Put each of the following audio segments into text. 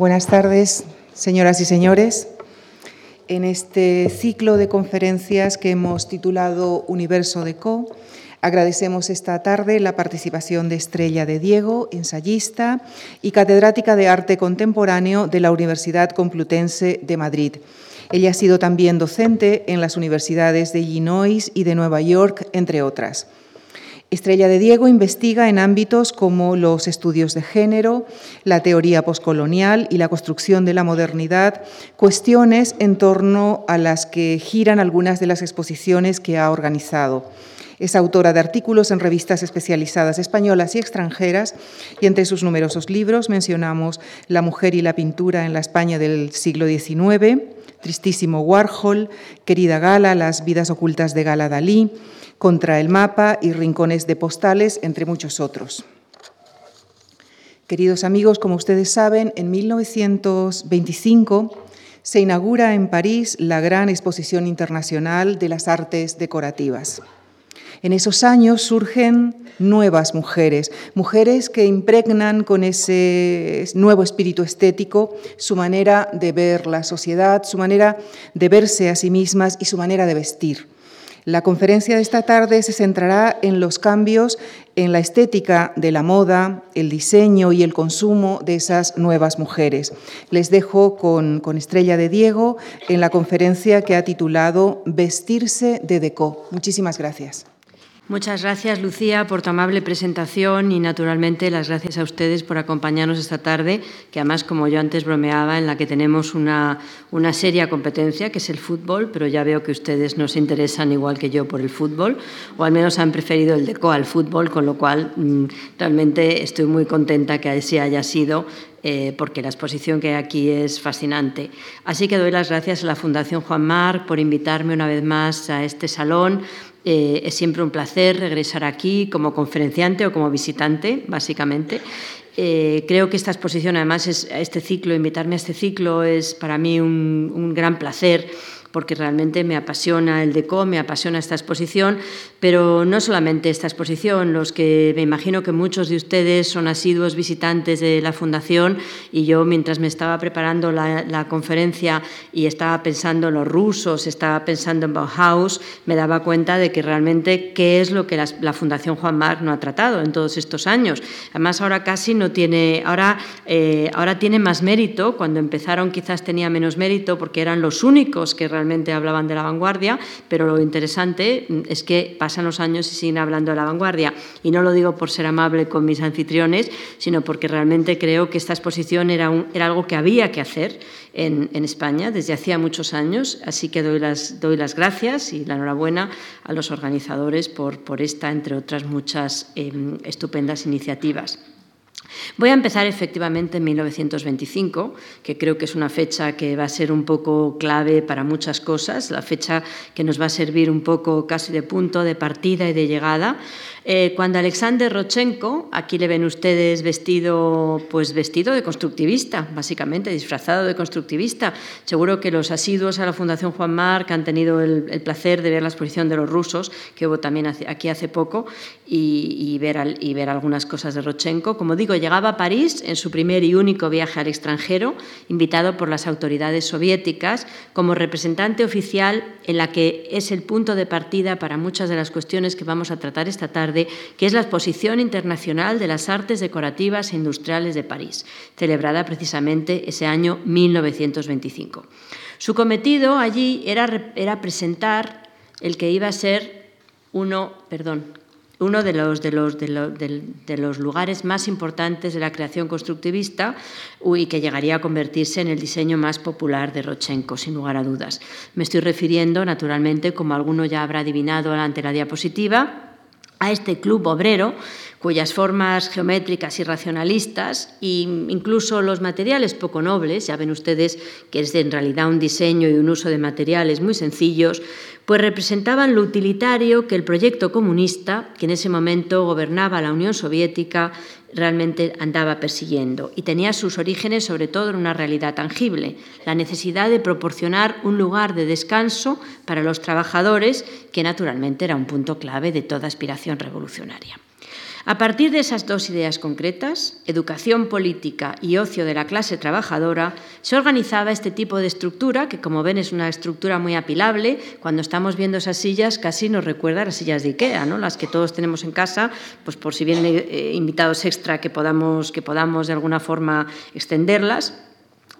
Buenas tardes, señoras y señores. En este ciclo de conferencias que hemos titulado Universo de Co, agradecemos esta tarde la participación de Estrella de Diego, ensayista y catedrática de Arte Contemporáneo de la Universidad Complutense de Madrid. Ella ha sido también docente en las universidades de Illinois y de Nueva York, entre otras. Estrella de Diego investiga en ámbitos como los estudios de género, la teoría poscolonial y la construcción de la modernidad, cuestiones en torno a las que giran algunas de las exposiciones que ha organizado. Es autora de artículos en revistas especializadas españolas y extranjeras y entre sus numerosos libros mencionamos La mujer y la pintura en la España del siglo XIX, Tristísimo Warhol, Querida Gala, Las vidas ocultas de Gala Dalí, contra el mapa y rincones de postales, entre muchos otros. Queridos amigos, como ustedes saben, en 1925 se inaugura en París la gran exposición internacional de las artes decorativas. En esos años surgen nuevas mujeres, mujeres que impregnan con ese nuevo espíritu estético su manera de ver la sociedad, su manera de verse a sí mismas y su manera de vestir. La conferencia de esta tarde se centrará en los cambios en la estética de la moda, el diseño y el consumo de esas nuevas mujeres. Les dejo con, Estrella de Diego en la conferencia que ha titulado Vestirse de Deco. Muchísimas gracias. Muchas gracias, Lucía, por tu amable presentación y, naturalmente, las gracias a ustedes por acompañarnos esta tarde, que además, como yo antes bromeaba, en la que tenemos una, una seria competencia, que es el fútbol, pero ya veo que ustedes no se interesan igual que yo por el fútbol, o al menos han preferido el DECO al fútbol, con lo cual mm, realmente estoy muy contenta que así haya sido eh, porque la exposición que hay aquí es fascinante. Así que doy las gracias a la Fundación Juan Marc por invitarme una vez más a este salón eh, es siempre un placer regresar aquí como conferenciante o como visitante, básicamente. Eh, creo que esta exposición, además, es, este ciclo, invitarme a este ciclo es para mí un, un gran placer porque realmente me apasiona el DECO, me apasiona esta exposición, pero no solamente esta exposición, los que me imagino que muchos de ustedes son asiduos visitantes de la Fundación y yo mientras me estaba preparando la, conferencia y estaba pensando en los rusos, estaba pensando en Bauhaus, me daba cuenta de que realmente qué es lo que la, Fundación Juan Marc no ha tratado en todos estos años. Además ahora casi no tiene, ahora, eh, ahora tiene más mérito, cuando empezaron quizás tenía menos mérito porque eran los únicos que realmente realmente hablaban de la vanguardia, pero lo interesante es que pasan los años y siguen hablando de la vanguardia. Y no lo digo por ser amable con mis anfitriones, sino porque realmente creo que esta exposición era, era algo que había que hacer en, España desde hacía muchos años. Así que doy las, doy las gracias y la enhorabuena a los organizadores por, por esta, entre otras muchas em, estupendas iniciativas. Voy a empezar efectivamente en 1925, que creo que es una fecha que va a ser un poco clave para muchas cosas, la fecha que nos va a servir un poco casi de punto de partida y de llegada, eh, cuando Alexander Rochenko, aquí le ven ustedes vestido, pues vestido de constructivista, básicamente, disfrazado de constructivista. Seguro que los asiduos a la Fundación Juan Marc han tenido el, placer de ver la exposición de los rusos, que hubo también aquí hace poco, y, ver, y ver algunas cosas de Rochenko. Como digo, llegaba a París en su primer y único viaje al extranjero, invitado por las autoridades soviéticas como representante oficial en la que es el punto de partida para muchas de las cuestiones que vamos a tratar esta tarde que es la Exposición Internacional de las Artes Decorativas e Industriales de París, celebrada precisamente ese año 1925. Su cometido allí era, era presentar el que iba a ser uno, perdón, uno de los, de, los, de, los, lugares más importantes de la creación constructivista y que llegaría a convertirse en el diseño más popular de Rochenko, sin lugar a dudas. Me estoy refiriendo, naturalmente, como alguno ya habrá adivinado ante la diapositiva, a este club obrero, cuyas formas geométricas y racionalistas, e incluso los materiales poco nobles, ya ven ustedes que es en realidad un diseño y un uso de materiales muy sencillos, pues representaban lo utilitario que el proyecto comunista, que en ese momento gobernaba la Unión Soviética, realmente andaba persiguiendo y tenía sus orígenes sobre todo en una realidad tangible, la necesidad de proporcionar un lugar de descanso para los trabajadores, que naturalmente era un punto clave de toda aspiración revolucionaria. A partir de esas dos ideas concretas, educación política y ocio de la clase trabajadora, se organizaba este tipo de estructura, que como ven es una estructura muy apilable. Cuando estamos viendo esas sillas casi nos recuerda a las sillas de Ikea, ¿no? las que todos tenemos en casa, pues por si vienen eh, invitados extra que podamos, que podamos de alguna forma extenderlas.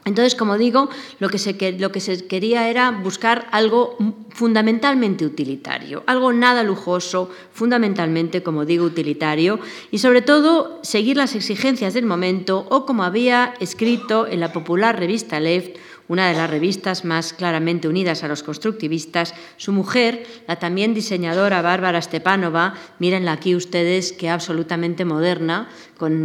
Entonces, como digo, lo que, se, lo que se quería era buscar algo fundamentalmente utilitario, algo nada lujoso, fundamentalmente, como digo, utilitario, y sobre todo seguir las exigencias del momento o como había escrito en la popular revista Left, una de las revistas más claramente unidas a los constructivistas, su mujer, la también diseñadora Bárbara Stepanova, mírenla aquí ustedes, que absolutamente moderna,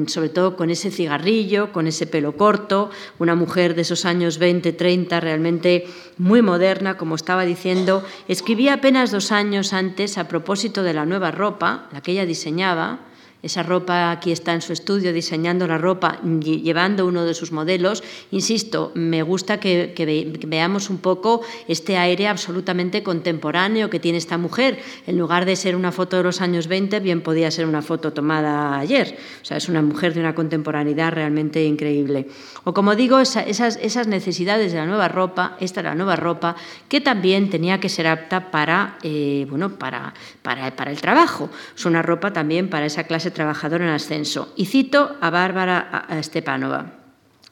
sobre todo con ese cigarrillo, con ese pelo corto, una mujer de esos años 20, 30, realmente muy moderna, como estaba diciendo, escribía apenas dos años antes a propósito de la nueva ropa, la que ella diseñaba, esa ropa aquí está en su estudio diseñando la ropa, llevando uno de sus modelos. Insisto, me gusta que, veamos un poco este aire absolutamente contemporáneo que tiene esta mujer. En lugar de ser una foto de los años 20, bien podía ser una foto tomada ayer. O sea, es una mujer de una contemporaneidad realmente increíble. O como digo, esas, esas necesidades de la nueva ropa, esta es la nueva ropa, que también tenía que ser apta para, eh, bueno, para, para, para el trabajo. Es una ropa también para esa clase trabajador en ascenso. Y cito a Bárbara Stepanova.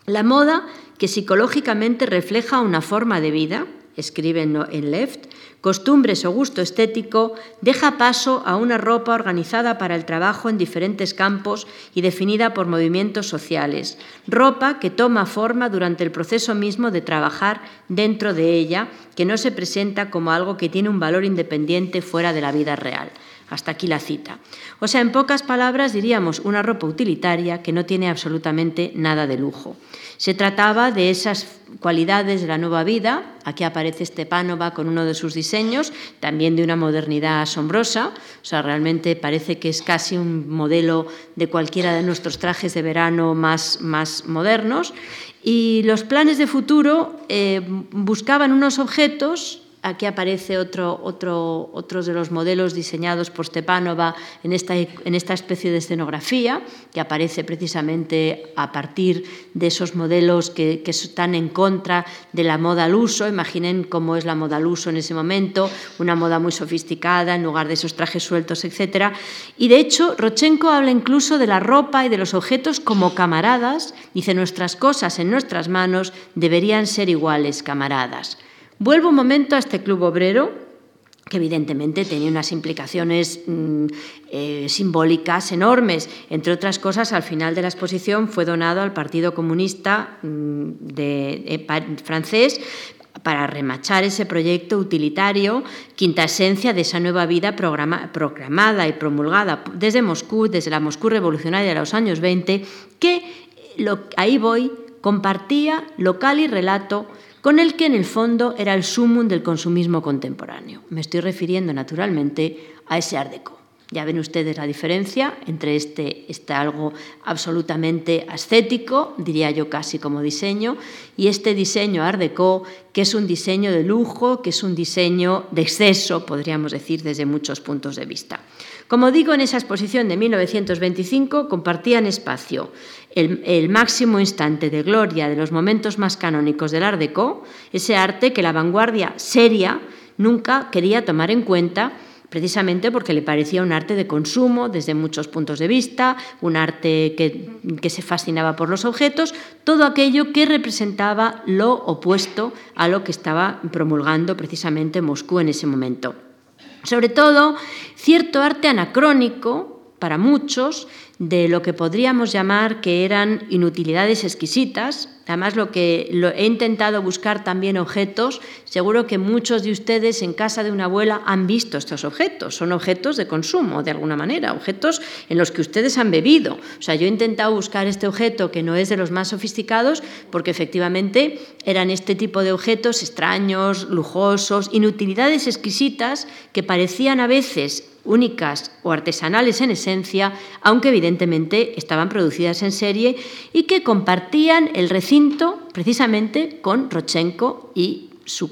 La moda, que psicológicamente refleja una forma de vida, escribe en Left, costumbres o gusto estético, deja paso a una ropa organizada para el trabajo en diferentes campos y definida por movimientos sociales. Ropa que toma forma durante el proceso mismo de trabajar dentro de ella, que no se presenta como algo que tiene un valor independiente fuera de la vida real. Hasta aquí la cita. O sea, en pocas palabras diríamos una ropa utilitaria que no tiene absolutamente nada de lujo. Se trataba de esas cualidades de la nueva vida. Aquí aparece Stepanova con uno de sus diseños, también de una modernidad asombrosa. O sea, realmente parece que es casi un modelo de cualquiera de nuestros trajes de verano más, más modernos. Y los planes de futuro eh, buscaban unos objetos Aquí aparece otro, otro, otros de los modelos diseñados por Stepanova en esta, en esta especie de escenografía, que aparece precisamente a partir de esos modelos que, que, están en contra de la moda al uso. Imaginen cómo es la moda al uso en ese momento, una moda muy sofisticada en lugar de esos trajes sueltos, etc. Y de hecho, Rochenko habla incluso de la ropa y de los objetos como camaradas. Dice, nuestras cosas en nuestras manos deberían ser iguales, camaradas. Vuelvo un momento a este club obrero, que evidentemente tenía unas implicaciones mm, eh, simbólicas enormes. Entre otras cosas, al final de la exposición fue donado al Partido Comunista mm, eh, francés para remachar ese proyecto utilitario, quinta esencia de esa nueva vida proclamada y promulgada desde Moscú, desde la Moscú revolucionaria de los años 20, que ahí voy, compartía local y relato con el que en el fondo era el sumum del consumismo contemporáneo. Me estoy refiriendo naturalmente a ese Art Deco. Ya ven ustedes la diferencia entre este, este algo absolutamente ascético, diría yo casi como diseño, y este diseño Art Deco, que es un diseño de lujo, que es un diseño de exceso, podríamos decir, desde muchos puntos de vista. Como digo, en esa exposición de 1925 compartían espacio el, máximo instante de gloria de los momentos más canónicos del Art Deco, ese arte que la vanguardia seria nunca quería tomar en cuenta precisamente porque le parecía un arte de consumo desde muchos puntos de vista, un arte que, que, se fascinaba por los objetos, todo aquello que representaba lo opuesto a lo que estaba promulgando precisamente Moscú en ese momento. Sobre todo, cierto arte anacrónico para muchos de lo que podríamos llamar que eran inutilidades exquisitas. Además, lo que he intentado buscar también objetos, seguro que muchos de ustedes en casa de una abuela han visto estos objetos. Son objetos de consumo, de alguna manera, objetos en los que ustedes han bebido. O sea, yo he intentado buscar este objeto que no es de los más sofisticados, porque efectivamente eran este tipo de objetos extraños, lujosos, inutilidades exquisitas que parecían a veces únicas o artesanales en esencia, aunque evidentemente estaban producidas en serie y que compartían el recinto precisamente con Rochenko y su,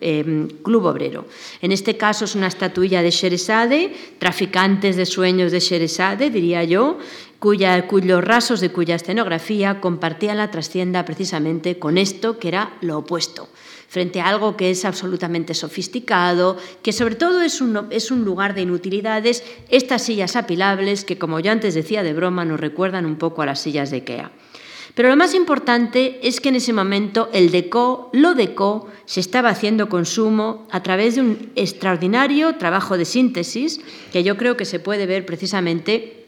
em, Club Obrero. En este caso es una estatuilla de Sheresade, traficantes de sueños de Sheresade, diría yo, cuya, cuyos rasos de cuya escenografía compartían la trascienda precisamente con esto que era lo opuesto frente a algo que es absolutamente sofisticado, que sobre todo es un, es un lugar de inutilidades, estas sillas apilables que, como yo antes decía de broma, nos recuerdan un poco a las sillas de IKEA. Pero lo más importante es que en ese momento el deco, lo deco, se estaba haciendo consumo a través de un extraordinario trabajo de síntesis que yo creo que se puede ver precisamente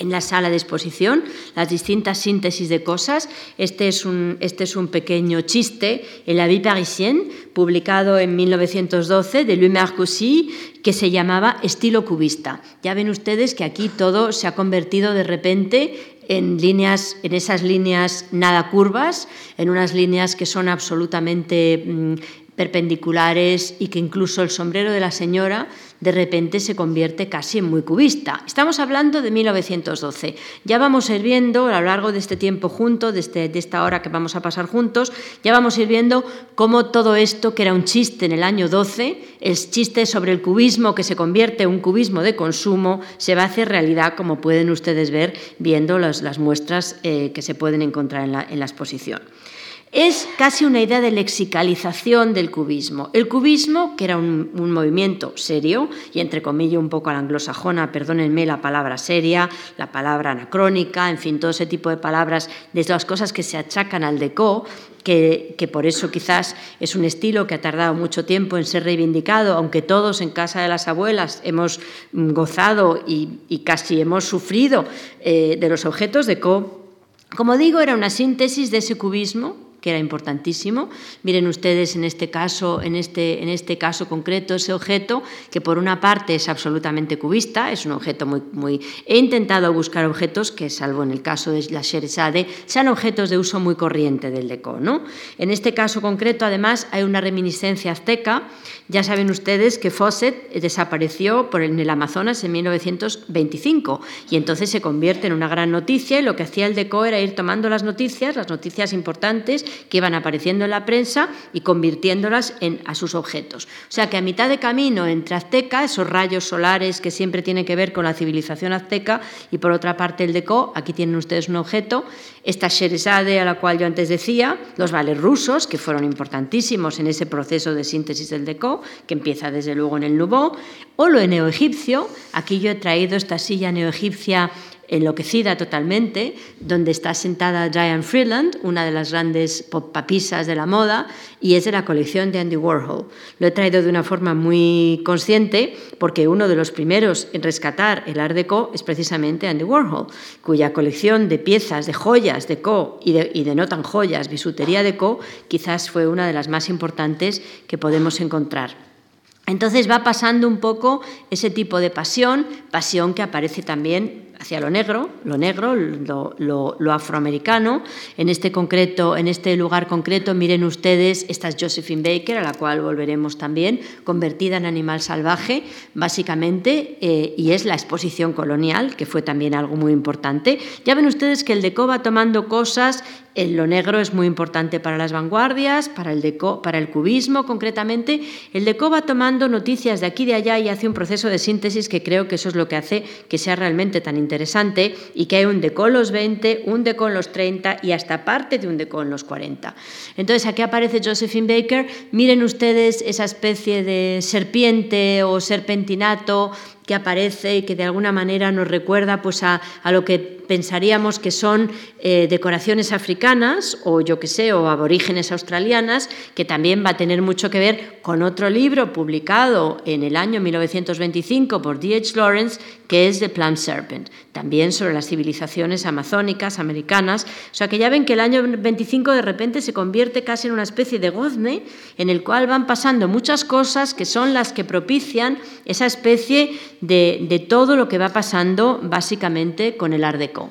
en la sala de exposición las distintas síntesis de cosas. Este es un, este es un pequeño chiste, en La vie parisienne, publicado en 1912 de Louis Marcoussis, que se llamaba Estilo cubista. Ya ven ustedes que aquí todo se ha convertido de repente en líneas, en esas líneas nada curvas, en unas líneas que son absolutamente mm, perpendiculares y que incluso el sombrero de la señora de repente se convierte casi en muy cubista. Estamos hablando de 1912. Ya vamos a ir viendo a lo largo de este tiempo juntos, de, este, de esta hora que vamos a pasar juntos, ya vamos a ir viendo cómo todo esto, que era un chiste en el año 12, el chiste sobre el cubismo que se convierte en un cubismo de consumo, se va a hacer realidad, como pueden ustedes ver viendo las, muestras eh, que se pueden encontrar en la, en la exposición es casi una idea de lexicalización del cubismo. El cubismo, que era un, movimiento serio, y entre comillas un poco a la anglosajona, perdónenme la palabra seria, la palabra anacrónica, en fin, todo ese tipo de palabras, de las cosas que se achacan al deco, que, por eso quizás es un estilo que ha tardado mucho tiempo en ser reivindicado, aunque todos en casa de las abuelas hemos gozado y, casi hemos sufrido eh, de los objetos deco. Como digo, era una síntesis de ese cubismo que era importantísimo. Miren ustedes en este caso, en este, en este caso concreto, ese objeto, que por una parte es absolutamente cubista, es un objeto muy, muy... He intentado buscar objetos que, salvo en el caso de la Sheresade, sean objetos de uso muy corriente del deco. ¿no? En este caso concreto, además, hay una reminiscencia azteca. Ya saben ustedes que Fawcett desapareció por en el Amazonas en 1925 y entonces se convierte en una gran noticia y lo que hacía el deco era ir tomando las noticias, las noticias importantes, que iban apareciendo en la prensa y convirtiéndolas en, a sus objetos. O sea que a mitad de camino entre Azteca, esos rayos solares que siempre tienen que ver con la civilización azteca, y por otra parte el deco, aquí tienen ustedes un objeto, esta Sheresade a la cual yo antes decía, los vales rusos, que fueron importantísimos en ese proceso de síntesis del deco, que empieza desde luego en el Nouveau, o lo neoegipcio, aquí yo he traído esta silla neoegipcia enloquecida totalmente, donde está sentada Diane Freeland, una de las grandes papisas de la moda, y es de la colección de Andy Warhol. Lo he traído de una forma muy consciente porque uno de los primeros en rescatar el Art Deco es precisamente Andy Warhol, cuya colección de piezas, de joyas Deco y de, y de no tan joyas, bisutería Deco, quizás fue una de las más importantes que podemos encontrar. Entonces va pasando un poco ese tipo de pasión, pasión que aparece también hacia lo negro, lo negro, lo, afroamericano. En este, concreto, en este lugar concreto, miren ustedes, esta es Josephine Baker, a la cual volveremos también, convertida en animal salvaje, básicamente, eh, y es la exposición colonial, que fue también algo muy importante. Ya ven ustedes que el Deco va tomando cosas en lo negro es muy importante para las vanguardias, para el, deco, para el cubismo concretamente. El deco va tomando noticias de aquí y de allá y hace un proceso de síntesis que creo que eso es lo que hace que sea realmente tan interesante y que hay un deco en los 20, un deco en los 30 y hasta parte de un deco en los 40. Entonces aquí aparece Josephine Baker. Miren ustedes esa especie de serpiente o serpentinato que aparece y que de alguna manera nos recuerda pues, a, a lo que pensaríamos que son eh, decoraciones africanas o yo que sé, o aborígenes australianas, que también va a tener mucho que ver con otro libro publicado en el año 1925 por D.H. Lawrence, que es The Plum Serpent, también sobre las civilizaciones amazónicas americanas. O sea que ya ven que el año 25 de repente se convierte casi en una especie de gozne en el cual van pasando muchas cosas que son las que propician esa especie de, todo lo que va pasando básicamente con el Art Deco.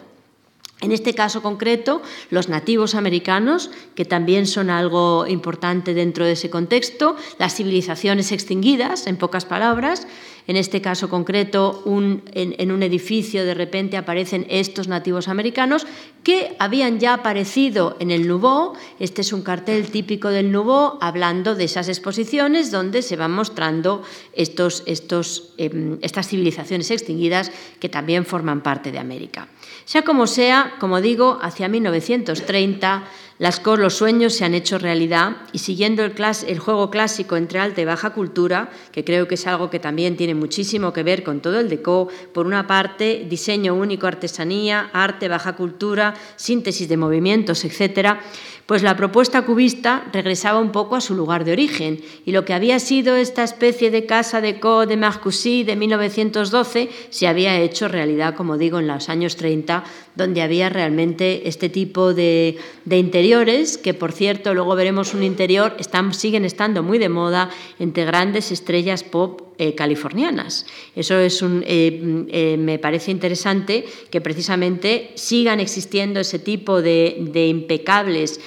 En este caso concreto, los nativos americanos, que también son algo importante dentro de ese contexto, las civilizaciones extinguidas, en pocas palabras, en este caso concreto, en, un edificio de repente aparecen estos nativos americanos que habían ya aparecido en el Nouveau. Este es un cartel típico del Nouveau hablando de esas exposiciones donde se van mostrando em, estas civilizaciones extinguidas que también forman parte de América. Sea como sea, como digo, hacia 1930 las, los sueños se han hecho realidad y siguiendo el, juego clásico entre alta y baja cultura, que creo que es algo que también tiene muchísimo que ver con todo el DECO, por una parte, diseño único, artesanía, arte, baja cultura, síntesis de movimientos, etcétera, pues la propuesta cubista regresaba un poco a su lugar de origen. Y lo que había sido esta especie de casa de Co de Marcoussis de 1912 se había hecho realidad, como digo, en los años 30, donde había realmente este tipo de, interiores, que por cierto, luego veremos un interior, están, siguen estando muy de moda entre grandes estrellas pop eh, californianas. Eso es un, eh, eh, me parece interesante que precisamente sigan existiendo ese tipo de, impecables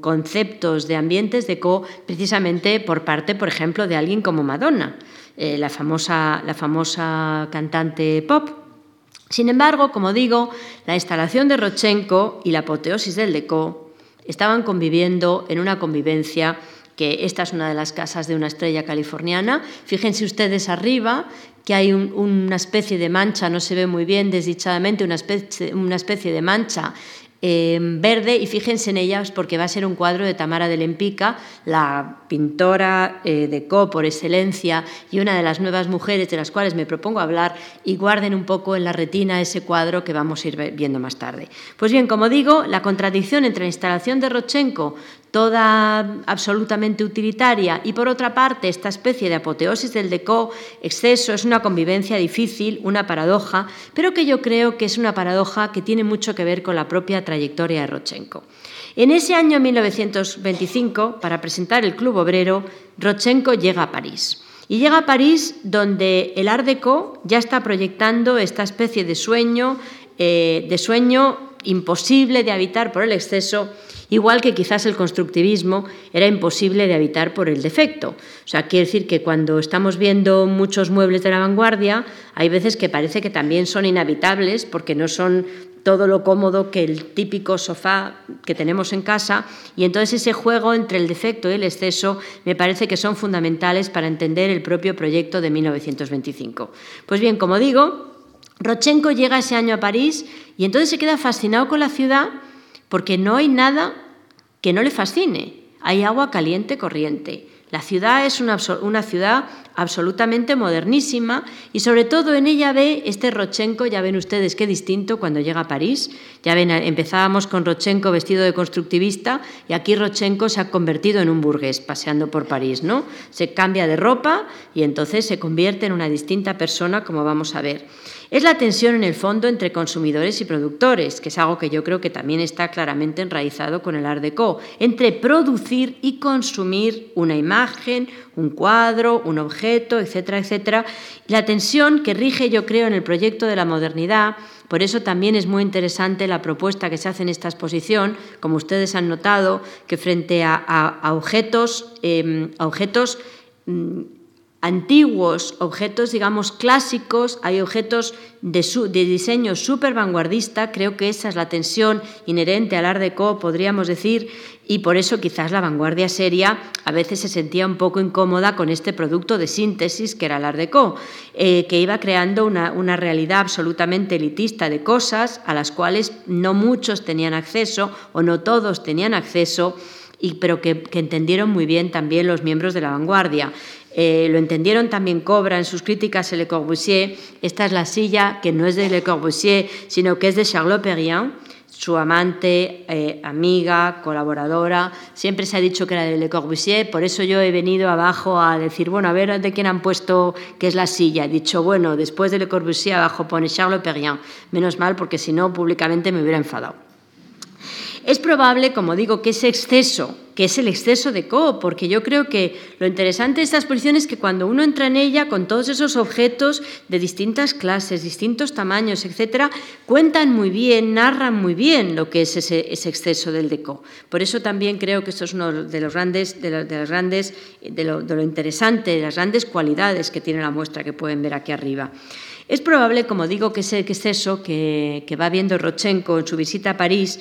conceptos de ambientes de co precisamente por parte, por ejemplo, de alguien como Madonna, la, famosa, la famosa cantante pop. Sin embargo, como digo, la instalación de Rochenko y la apoteosis del Deco estaban conviviendo en una convivencia que esta es una de las casas de una estrella californiana. Fíjense ustedes arriba que hay una especie de mancha, no se ve muy bien desdichadamente, una especie de mancha verde y fíjense en ellas porque va a ser un cuadro de Tamara de Lempica, la pintora eh, de Co por excelencia y una de las nuevas mujeres de las cuales me propongo hablar y guarden un poco en la retina ese cuadro que vamos a ir viendo más tarde. Pues bien, como digo, la contradicción entre la instalación de Rochenko toda absolutamente utilitaria, y por otra parte esta especie de apoteosis del deco exceso es una convivencia difícil, una paradoja, pero que yo creo que es una paradoja que tiene mucho que ver con la propia trayectoria de Rochenko. En ese año 1925, para presentar el Club Obrero, Rochenko llega a París. Y llega a París donde el Art Deco ya está proyectando esta especie de sueño, eh, de sueño imposible de habitar por el exceso igual que quizás el constructivismo era imposible de habitar por el defecto. O sea, quiere decir que cuando estamos viendo muchos muebles de la vanguardia, hay veces que parece que también son inhabitables porque no son todo lo cómodo que el típico sofá que tenemos en casa y entonces ese juego entre el defecto y el exceso me parece que son fundamentales para entender el propio proyecto de 1925. Pues bien, como digo, Rochenko llega ese año a París y entonces se queda fascinado con la ciudad porque no hay nada que no le fascine. Hay agua caliente corriente. La ciudad es una, ciudad absolutamente modernísima y sobre todo en ella ve este Rochenko, ya ven ustedes qué distinto cuando llega a París. Ya ven, empezábamos con Rochenko vestido de constructivista y aquí Rochenko se ha convertido en un burgués paseando por París, ¿no? Se cambia de ropa y entonces se convierte en una distinta persona como vamos a ver. Es la tensión en el fondo entre consumidores y productores, que es algo que yo creo que también está claramente enraizado con el Art Deco, entre producir y consumir una imagen, un cuadro, un objeto, etcétera, etcétera. La tensión que rige, yo creo, en el proyecto de la modernidad por eso también es muy interesante la propuesta que se hace en esta exposición, como ustedes han notado, que frente a, objetos, em, objetos mm, antiguos, objetos, digamos, clásicos, hay objetos de, diseño súper vanguardista, creo que esa es la tensión inherente al Art Deco, podríamos decir, y por eso quizás la vanguardia seria a veces se sentía un poco incómoda con este producto de síntesis que era el Art Deco, eh, que iba creando una, realidad absolutamente elitista de cosas a las cuales no muchos tenían acceso o no todos tenían acceso, pero que entendieron muy bien también los miembros de la vanguardia. Eh, lo entendieron también Cobra en sus críticas a Le Corbusier. Esta es la silla que no es de Le Corbusier, sino que es de Charlotte Perriand, su amante, eh, amiga, colaboradora. Siempre se ha dicho que era de Le Corbusier, por eso yo he venido abajo a decir, bueno, a ver de quién han puesto que es la silla. He dicho, bueno, después de Le Corbusier abajo pone Charlotte Perriand. Menos mal, porque si no, públicamente me hubiera enfadado. Es probable, como digo, que ese exceso que es el exceso de Co, porque yo creo que lo interesante de esta exposición es que cuando uno entra en ella con todos esos objetos de distintas clases, distintos tamaños, etcétera, cuentan muy bien, narran muy bien lo que es ese, exceso del deco. Por eso también creo que esto es uno de los grandes, de, las grandes, de de lo interesante, de las grandes cualidades que tiene la muestra que pueden ver aquí arriba. Es probable, como digo, que ese exceso que, que va viendo Rochenko en su visita a París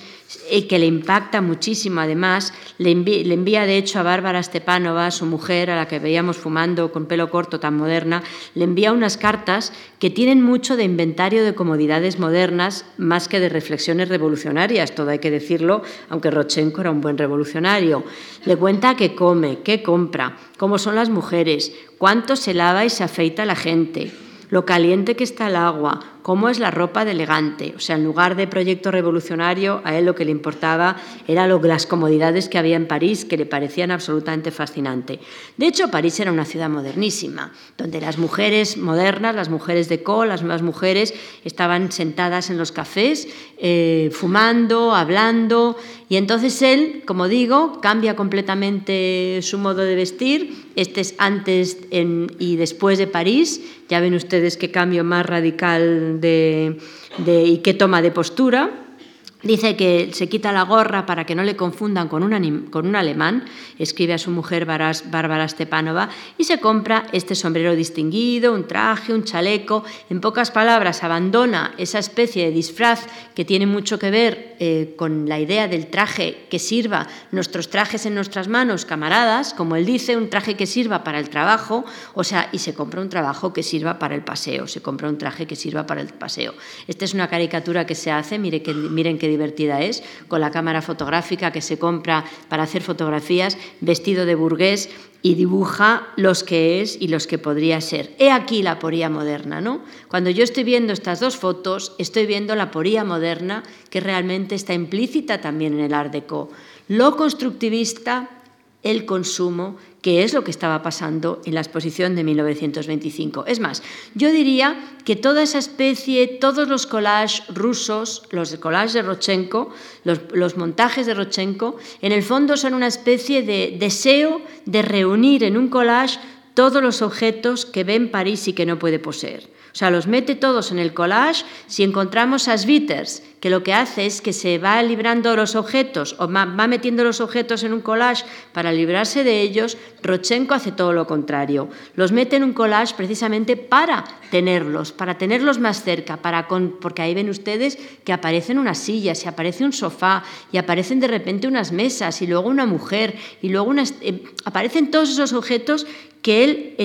y que le impacta muchísimo, además, le envía, de hecho a Bárbara Stepanova, su mujer, a la que veíamos fumando con pelo corto tan moderna, le envía unas cartas que tienen mucho de inventario de comodidades modernas más que de reflexiones revolucionarias, todo hay que decirlo, aunque Rochenko era un buen revolucionario. Le cuenta qué come, qué compra, cómo son las mujeres, cuánto se lava y se afeita la gente lo caliente que está el agua, cómo es la ropa de elegante. O sea, en lugar de proyecto revolucionario, a él lo que le importaba era las comodidades que había en París, que le parecían absolutamente fascinantes. De hecho, París era una ciudad modernísima, donde las mujeres modernas, las mujeres de col, las nuevas mujeres, estaban sentadas en los cafés, eh, fumando, hablando, y entonces él, como digo, cambia completamente su modo de vestir. Este es antes y después de París. Ya ven ustedes qué cambio más radical de, y qué toma de postura. Dice que se quita la gorra para que no le confundan con un, con un alemán, escribe a su mujer Bárbara Stepanova, y se compra este sombrero distinguido, un traje, un chaleco. En pocas palabras, abandona esa especie de disfraz que tiene mucho que ver eh, con la idea del traje que sirva, nuestros trajes en nuestras manos, camaradas, como él dice, un traje que sirva para el trabajo, o sea, y se compra un trabajo que sirva para el paseo, se compra un traje que sirva para el paseo. Esta es una caricatura que se hace, miren que, miren que divertida es, con la cámara fotográfica que se compra para hacer fotografías, vestido de burgués y dibuja los que es y los que podría ser. He aquí la poría moderna, ¿no? Cuando yo estoy viendo estas dos fotos, estoy viendo la poría moderna que realmente está implícita también en el Art Deco. Lo constructivista, el consumo que es lo que estaba pasando en la exposición de 1925. Es más, yo diría que toda esa especie, todos los collages rusos, los collages de Rochenko, los, montajes de Rochenko, en el fondo son una especie de deseo de reunir en un collage todos los objetos que ve en París y que no puede poseer. O sea, los mete todos en el collage. Si encontramos a Schwitters, que lo que hace es que se va librando los objetos o va metiendo los objetos en un collage para librarse de ellos, Rochenko hace todo lo contrario. Los mete en un collage precisamente para tenerlos, para tenerlos más cerca, para porque ahí ven ustedes que aparecen unas sillas, y aparece un sofá, y aparecen de repente unas mesas, y luego una mujer, y luego unas, eh, aparecen todos esos objetos que él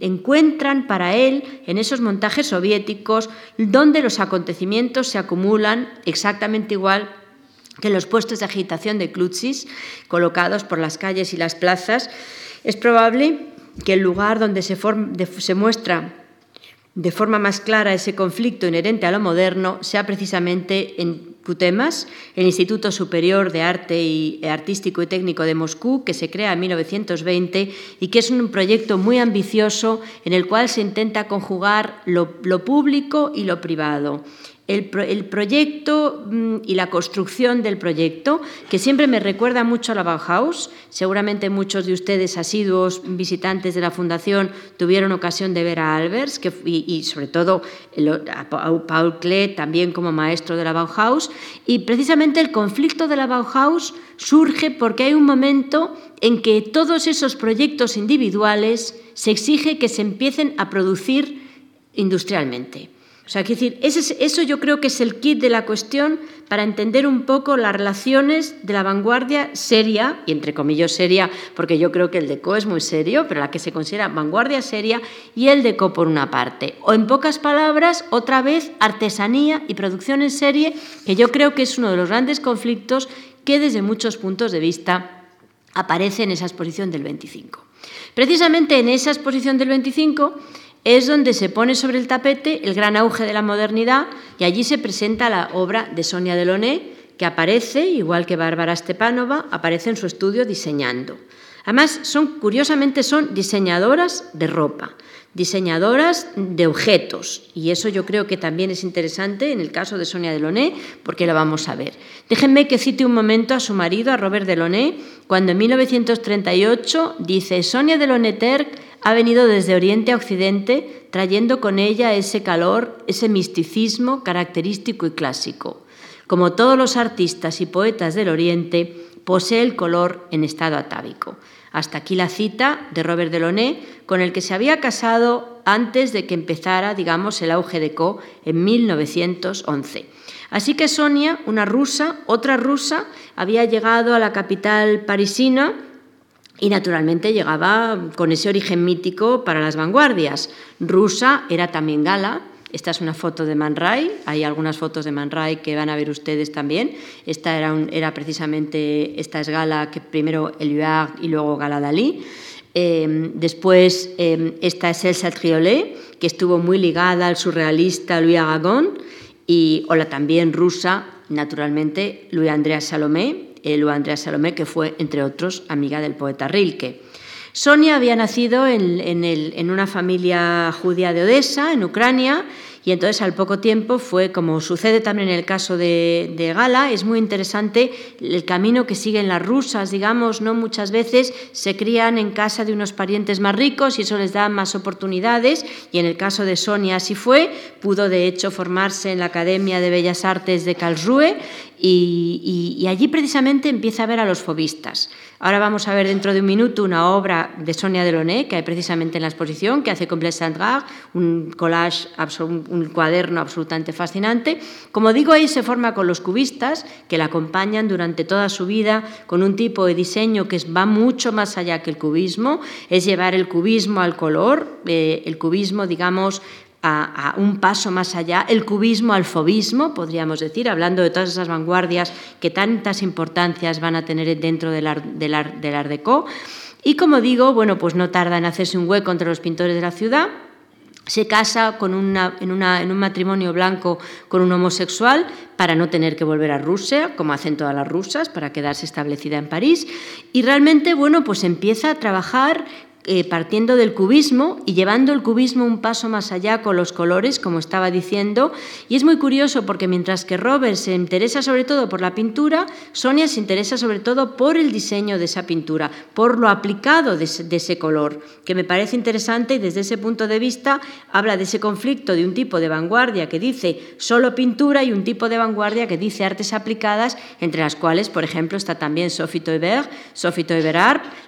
encuentran para él en esos montajes soviéticos, donde los acontecimientos se acumulan exactamente igual que los puestos de agitación de Klutsis, colocados por las calles y las plazas. Es probable que el lugar donde se, se muestra de forma más clara ese conflicto inherente a lo moderno sea precisamente en Cutemas, el Instituto Superior de Arte y Artístico y Técnico de Moscú, que se crea en 1920 y que es un proyecto muy ambicioso en el cual se intenta conjugar lo, lo público y lo privado el, proyecto mm, y la construcción del proyecto, que siempre me recuerda mucho a la Bauhaus. Seguramente muchos de ustedes, asiduos visitantes de la Fundación, tuvieron ocasión de ver a Albers que, y, sobre todo a Paul Klee, también como maestro de la Bauhaus. Y precisamente el conflicto de la Bauhaus surge porque hay un momento en que todos esos proyectos individuales se exige que se empiecen a producir industrialmente. O sea, decir, eso yo creo que es el kit de la cuestión para entender un poco las relaciones de la vanguardia seria, y entre comillas seria, porque yo creo que el deco es muy serio, pero la que se considera vanguardia seria, y el deco por una parte. O en pocas palabras, otra vez, artesanía y producción en serie, que yo creo que es uno de los grandes conflictos que desde muchos puntos de vista aparece en esa exposición del 25. Precisamente en esa exposición del 25 es donde se pone sobre el tapete el gran auge de la modernidad y allí se presenta la obra de Sonia Delaunay, que aparece, igual que Bárbara Stepanova, aparece en su estudio diseñando. Además, son, curiosamente son diseñadoras de ropa. diseñadoras de objetos. Y eso yo creo que también es interesante en el caso de Sonia Delaunay, porque lo vamos a ver. Déjenme que cite un momento a su marido, a Robert Delaunay, cuando en 1938 dice, Sonia Delaunay-Terk ha venido desde Oriente a Occidente trayendo con ella ese calor, ese misticismo característico y clásico. Como todos los artistas y poetas del Oriente, posee el color en estado atávico. Hasta aquí la cita de Robert Delaunay, con el que se había casado antes de que empezara, digamos, el auge de Co en 1911. Así que Sonia, una rusa, otra rusa, había llegado a la capital parisina y naturalmente llegaba con ese origen mítico para las vanguardias. Rusa era también gala, esta es una foto de Man Ray, hay algunas fotos de Man Ray que van a ver ustedes también. Esta era, precisamente, esta es Gala, que primero Eluard y luego Gala Dalí. Em, después, em, esta es Elsa Triolet, que estuvo muy ligada al surrealista Louis Aragon, y hola también rusa, naturalmente, Louis Andrea Salomé, Louis Andrea Salomé, que fue, entre otros, amiga del poeta Rilke. Sonia había nacido en, una familia judía de Odessa, en Ucrania, y entonces al poco tiempo fue, como sucede también en el caso de, de, Gala, es muy interesante el camino que siguen las rusas, digamos, ¿no? Muchas veces se crían en casa de unos parientes más ricos y eso les da más oportunidades, y en el caso de Sonia así fue, pudo de hecho formarse en la Academia de Bellas Artes de Karlsruhe y, allí precisamente empieza a ver a los fobistas. Ahora vamos a ver dentro de un minuto una obra de Sonia Delaunay que hay precisamente en la exposición, que hace con Blaise un collage, un cuaderno absolutamente fascinante. Como digo, ahí se forma con los cubistas, que la acompañan durante toda su vida con un tipo de diseño que va mucho más allá que el cubismo, es llevar el cubismo al color, eh, el cubismo, digamos, a, un paso más allá, el cubismo al fobismo, podríamos decir, hablando de todas esas vanguardias que tantas importancias van a tener dentro del, del, del Art Deco. Y como digo, bueno, pues no tarda en hacerse un hueco entre los pintores de la ciudad, se casa con una, en, una, en, un matrimonio blanco con un homosexual para no tener que volver a Rusia, como hacen todas las rusas, para quedarse establecida en París. Y realmente, bueno, pues empieza a trabajar eh, partiendo del cubismo y llevando el cubismo un paso más allá con los colores, como estaba diciendo. Y es muy curioso porque mientras que Robert se interesa sobre todo por la pintura, Sonia se interesa sobre todo por el diseño de esa pintura, por lo aplicado de ese, color, que me parece interesante y desde ese punto de vista habla de ese conflicto de un tipo de vanguardia que dice solo pintura y un tipo de vanguardia que dice artes aplicadas, entre las cuales, por ejemplo, está también Sophie Teuber, Sophie Teuber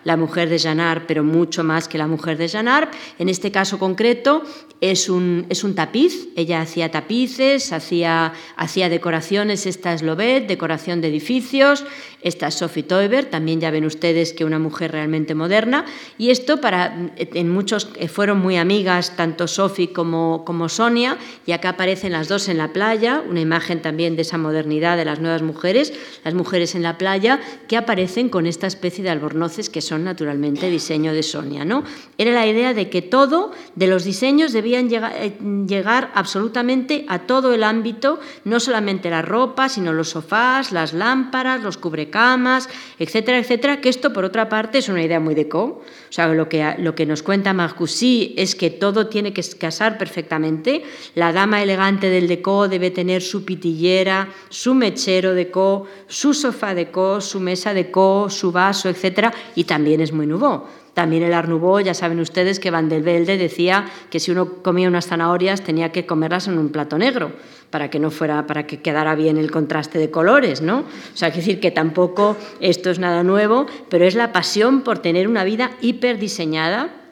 la mujer de Janard, pero mucho más que la mujer de Jean Arp. En este caso concreto es un, es un tapiz. Ella hacía tapices, hacía, hacía decoraciones. Esta es Lobet, decoración de edificios. Esta es Sophie Teuber, también ya ven ustedes que una mujer realmente moderna. Y esto para, en muchos eh, fueron muy amigas, tanto Sophie como, como Sonia, y acá aparecen las dos en la playa, una imagen también de esa modernidad de las nuevas mujeres, las mujeres en la playa, que aparecen con esta especie de albornoces que son naturalmente diseño de Sonia. ¿no? Era la idea de que todo, de los diseños, debían llegar, eh, llegar absolutamente a todo el ámbito, no solamente la ropa, sino los sofás, las lámparas, los cubrecámaras, camas, etcétera, etcétera, que esto por otra parte es una idea muy de Co. O sea, lo que, lo que nos cuenta Marcusí es que todo tiene que casar perfectamente. La dama elegante del deco debe tener su pitillera, su mechero de co, su sofá de co, su mesa de co, su vaso, etcétera, y también es muy nubo. También el Art ya saben ustedes que Van der Velde decía que si uno comía unas zanahorias tenía que comerlas en un plato negro para que no fuera, para que quedara bien el contraste de colores, ¿no? O sea, hay que decir que tampoco esto es nada nuevo, pero es la pasión por tener una vida hiperdiseñada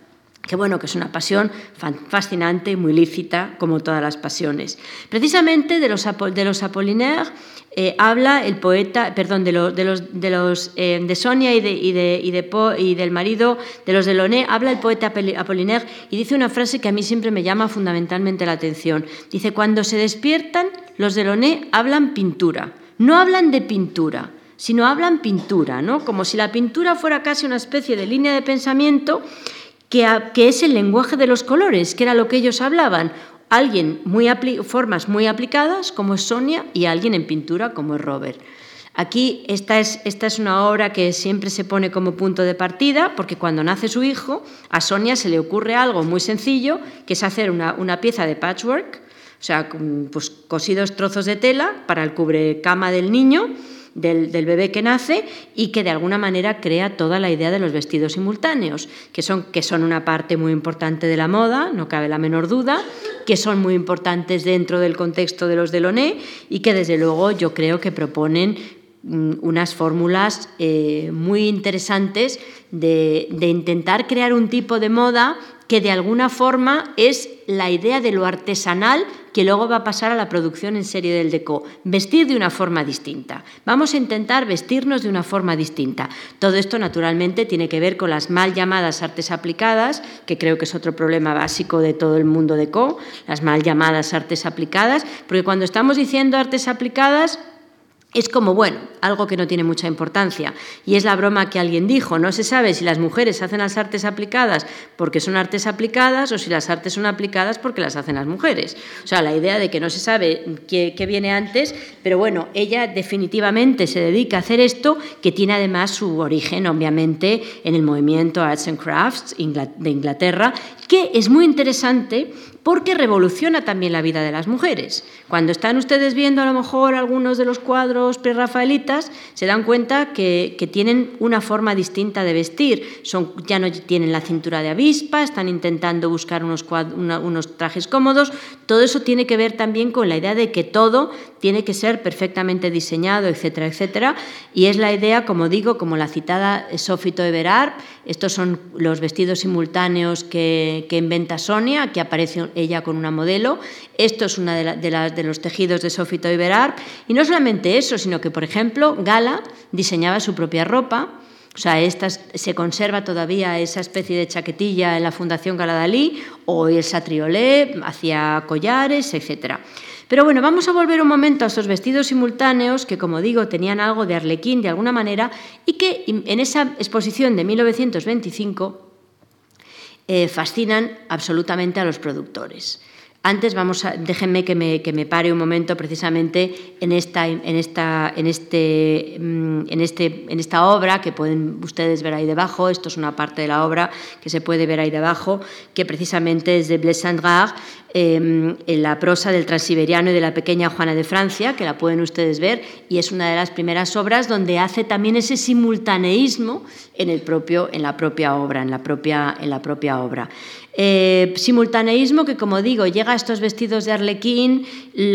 que bueno, que es una pasión fascinante, muy lícita, como todas las pasiones. Precisamente de los, de los Apollinaires eh, habla el poeta, perdón, de, los, de, los, eh, de Sonia y, de, y, de, y, de y, del marido de los de Loné, habla el poeta Apollinaire y dice una frase que a mí siempre me llama fundamentalmente la atención. Dice, cuando se despiertan, los de Loné hablan pintura, no hablan de pintura, sino hablan pintura, ¿no? Como si la pintura fuera casi una especie de línea de pensamiento que, es el lenguaje de los colores, que era lo que ellos hablaban. Alguien muy formas muy aplicadas, como Sonia, y alguien en pintura, como Robert. Aquí esta es, esta es una obra que siempre se pone como punto de partida, porque cuando nace su hijo, a Sonia se le ocurre algo muy sencillo, que es hacer una, una pieza de patchwork, o sea, pues cosidos trozos de tela para el cubrecama del niño, del, bebé que nace y que de alguna manera crea toda la idea de los vestidos simultáneos, que son, que son una parte muy importante de la moda, no cabe la menor duda, que son muy importantes dentro del contexto de los Delaunay y que desde luego yo creo que proponen mm, unas fórmulas eh, muy interesantes de, de intentar crear un tipo de moda que de alguna forma es la idea de lo artesanal que luego va a pasar a la producción en serie del deco. Vestir de una forma distinta. Vamos a intentar vestirnos de una forma distinta. Todo esto, naturalmente, tiene que ver con las mal llamadas artes aplicadas, que creo que es otro problema básico de todo el mundo deco, las mal llamadas artes aplicadas, porque cuando estamos diciendo artes aplicadas, es como, bueno, algo que no tiene mucha importancia. Y es la broma que alguien dijo, no se sabe si las mujeres hacen las artes aplicadas porque son artes aplicadas o si las artes son aplicadas porque las hacen las mujeres. O sea, la idea de que no se sabe qué, viene antes, pero bueno, ella definitivamente se dedica a hacer esto, que tiene además su origen, obviamente, en el movimiento Arts and Crafts de Inglaterra, que es muy interesante porque revoluciona también la vida de las mujeres. Cuando están ustedes viendo a lo mejor algunos de los cuadros prerrafaelitas, se dan cuenta que, tienen una forma distinta de vestir. Ya no tienen la cintura de avispa, están intentando buscar unos, trajes cómodos. Todo eso tiene que ver también con la idea de que todo tiene que ser perfectamente diseñado, etcétera, etcétera. Y es la idea, como digo, como la citada Sophie Toeberard, estos son los vestidos simultáneos que, que inventa Sonia, que aparece ella con una modelo. Esto es uno de, de, los tejidos de Sophie Toiberard. Y no solamente eso, sino que, por ejemplo, Gala diseñaba su propia ropa. O sea, se conserva todavía esa especie de chaquetilla en la Fundación Gala Dalí, o el satriolé hacía collares, etc. Pero bueno, vamos a volver un momento a estos vestidos simultáneos que, como digo, tenían algo de arlequín de alguna manera y que en esa exposición de 1925 eh, fascinan absolutamente a los productores. Antes vamos a, déjenme que me, pare un momento precisamente este, mm, este, en esta obra que pueden ustedes ver ahí debajo. Esto es una parte de la obra que se puede ver ahí debajo, que precisamente es de Blaise Em, en la prosa del transiberiano y de la pequeña Juana de Francia, que la pueden ustedes ver, y es una de las primeras obras donde hace también ese simultaneísmo en, la propia obra, en la propia obra. Eh, simultaneísmo que, como digo, llega a estos vestidos de arlequín,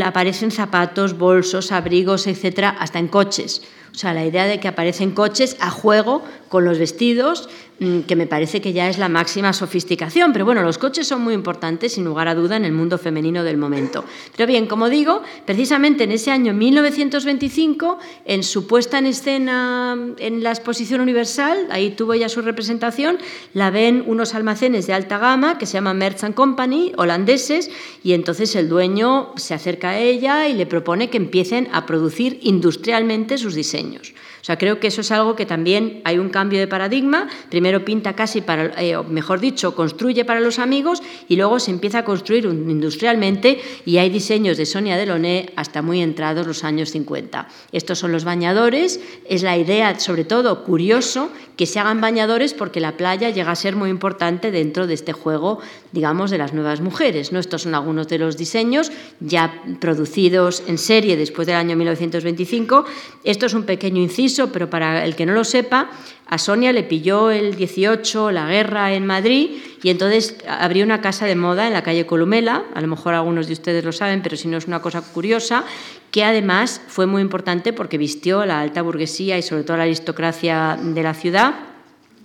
aparecen zapatos, bolsos, abrigos, etcétera, hasta en coches. O sea, la idea de que aparecen coches a juego con los vestidos, que me parece que ya es la máxima sofisticación. Pero bueno, los coches son muy importantes, sin lugar a duda, en el mundo femenino del momento. Pero bien, como digo, precisamente en ese año 1925, en su puesta en escena en la Exposición Universal, ahí tuvo ya su representación, la ven unos almacenes de alta gama que se llaman Merchant Company, holandeses, y entonces el dueño se acerca a ella y le propone que empiecen a producir industrialmente sus diseños. Sea, creo que eso es algo que también hay un cambio de paradigma. Primero pinta casi para, eh, mejor dicho, construye para los amigos y luego se empieza a construir industrialmente y hay diseños de Sonia Delaunay hasta muy entrados los años 50. Estos son los bañadores. Es la idea, sobre todo, curioso, que se hagan bañadores porque la playa llega a ser muy importante dentro de este juego, digamos, de las nuevas mujeres. ¿no? Estos son algunos de los diseños ya producidos en serie después del año 1925. Esto es un pequeño inciso, pero para el que no lo sepa, a Sonia le pilló el 18 la guerra en Madrid y entonces abrió una casa de moda en la calle Columela, a lo mejor algunos de ustedes lo saben, pero si no es una cosa curiosa, que además fue muy importante porque vistió a la alta burguesía y sobre todo a la aristocracia de la ciudad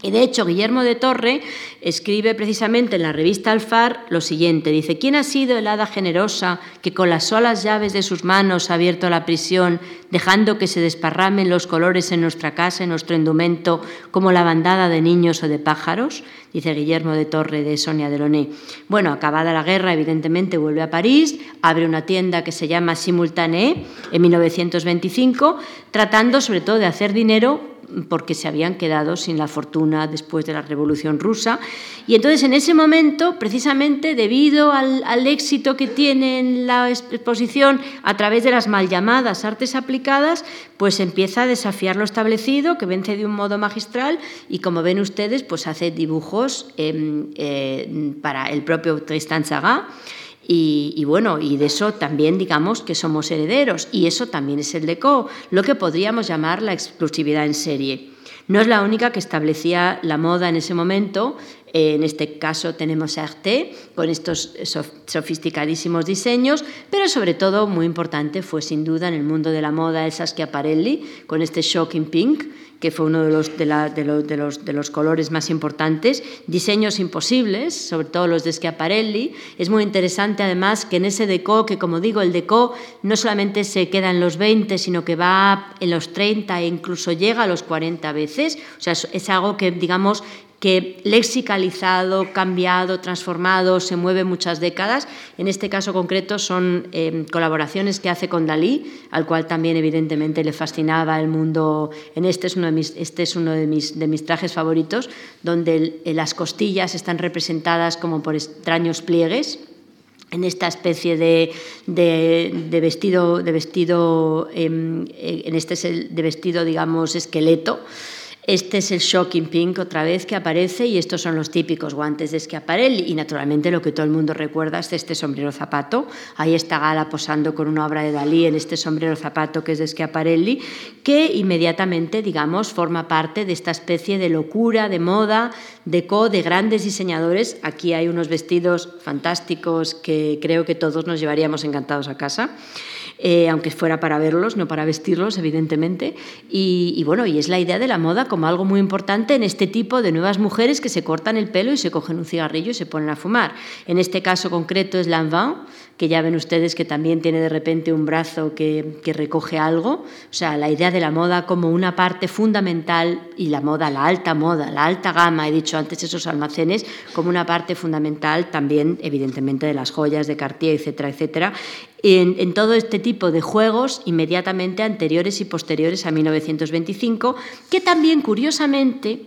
y de hecho, Guillermo de Torre escribe precisamente en la revista Alfar lo siguiente. Dice, ¿quién ha sido el hada generosa que con las solas llaves de sus manos ha abierto la prisión, dejando que se desparramen los colores en nuestra casa, en nuestro indumento, como la bandada de niños o de pájaros? Dice Guillermo de Torre de Sonia Deloné. Bueno, acabada la guerra, evidentemente vuelve a París, abre una tienda que se llama Simultané en 1925, tratando sobre todo de hacer dinero porque se habían quedado sin la fortuna una después de la Revolución Rusa. Y entonces en ese momento, precisamente debido al, al éxito que tiene en la exposición a través de las mal llamadas artes aplicadas, pues empieza a desafiar lo establecido, que vence de un modo magistral y como ven ustedes, pues hace dibujos em, eh, para el propio Tristan Tzara. Y, bueno, y de eso también digamos que somos herederos, y eso también es el deco, lo que podríamos llamar la exclusividad en serie. No es la única que establecía la moda en ese momento, en este caso tenemos a Arte con estos sofisticadísimos diseños, pero sobre todo muy importante fue sin duda en el mundo de la moda el Saskia Parelli con este Shocking Pink, que fue uno de los, de, los, de, los, colores más importantes, diseños imposibles, sobre todo los de Schiaparelli. Es muy interesante además que en ese deco, que como digo, el deco no solamente se queda en los 20, sino que va en los 30 e incluso llega a los 40 veces. O sea, es algo que, digamos, que lexicalizado, cambiado, transformado, se mueve muchas décadas. En este caso concreto son em, colaboraciones que hace con Dalí, al cual también evidentemente le fascinaba el mundo. En este es uno de mis, este es uno de mis, de mis trajes favoritos, donde las costillas están representadas como por extraños pliegues en esta especie de, de, vestido, de vestido em, en este de vestido, digamos, esqueleto. Este es el Shocking Pink otra vez que aparece y estos son los típicos guantes de Schiaparelli y naturalmente lo que todo el mundo recuerda es este sombrero zapato. Ahí está Gala posando con una obra de Dalí en este sombrero zapato que es de Schiaparelli que inmediatamente, digamos, forma parte de esta especie de locura, de moda, de co, de grandes diseñadores. Aquí hay unos vestidos fantásticos que creo que todos nos llevaríamos encantados a casa. Eh, aunque fuera para verlos, no para vestirlos, evidentemente. Y, bueno, y es la idea de la moda como algo muy importante en este tipo de nuevas mujeres que se cortan el pelo y se cogen un cigarrillo y se ponen a fumar. En este caso concreto es Lanvin, que ya ven ustedes que también tiene de repente un brazo que, que, recoge algo. O sea, la idea de la moda como una parte fundamental y la moda, la alta moda, la alta gama, he dicho antes esos almacenes, como una parte fundamental también, evidentemente, de las joyas de Cartier, etcétera, etcétera en, todo este tipo de juegos inmediatamente anteriores y posteriores a 1925, que también curiosamente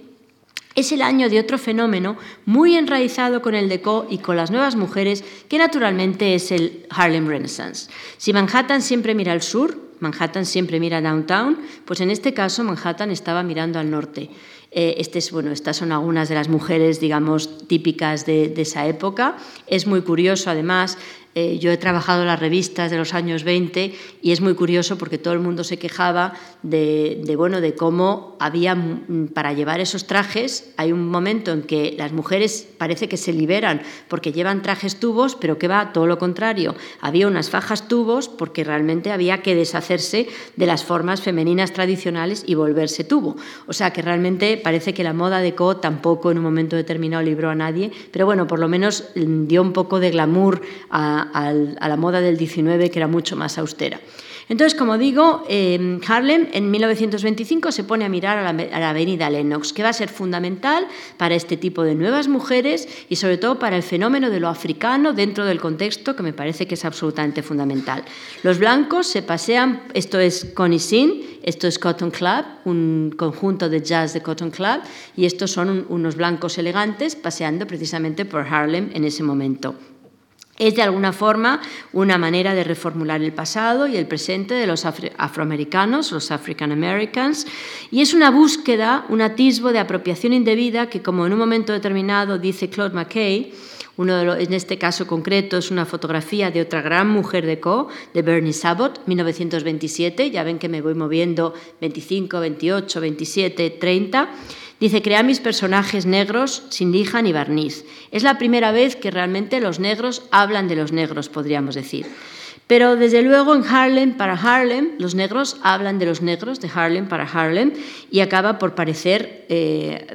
es el año de otro fenómeno muy enraizado con el deco y con las nuevas mujeres, que naturalmente es el Harlem Renaissance. Si Manhattan siempre mira al sur, Manhattan siempre mira downtown, pues en este caso Manhattan estaba mirando al norte. Eh, este es, bueno, estas son algunas de las mujeres, digamos, típicas de, de esa época. Es muy curioso, además, eh, yo he trabajado en las revistas de los años 20 y es muy curioso porque todo el mundo se quejaba de, bueno, de cómo había, mm, para llevar esos trajes, hay un momento en que las mujeres parece que se liberan porque llevan trajes tubos, pero que va todo lo contrario. Había unas fajas tubos porque realmente había que deshacerse de las formas femeninas tradicionales y volverse tubo. O sea que realmente parece que la moda de Co tampoco en un momento determinado libró a nadie, pero bueno, por lo menos mm, dio un poco de glamour a, a, la moda del 19, que era mucho más austera. Entonces, como digo, eh, Harlem en 1925 se pone a mirar a la, avenida Lennox, que va a ser fundamental para este tipo de nuevas mujeres y sobre todo para el fenómeno de lo africano dentro del contexto, que me parece que es absolutamente fundamental. Los blancos se pasean, esto es Connie Sin, esto es Cotton Club, un conjunto de jazz de Cotton Club, y estos son unos blancos elegantes paseando precisamente por Harlem en ese momento. Es de alguna forma una manera de reformular el pasado y el presente de los afroamericanos, los African Americans, y es una búsqueda, un atisbo de apropiación indebida que, como en un momento determinado dice Claude McKay, uno en este caso concreto es una fotografía de otra gran mujer de Co, de Bernie Sabot, 1927, ya ven que me voy moviendo 25, 28, 27, 30 Dice, crea mis personajes negros sin lija ni barniz. Es la primera vez que realmente los negros hablan de los negros, podríamos decir. Pero desde luego en Harlem, para Harlem, los negros hablan de los negros, de Harlem para Harlem, y acaba por parecer eh,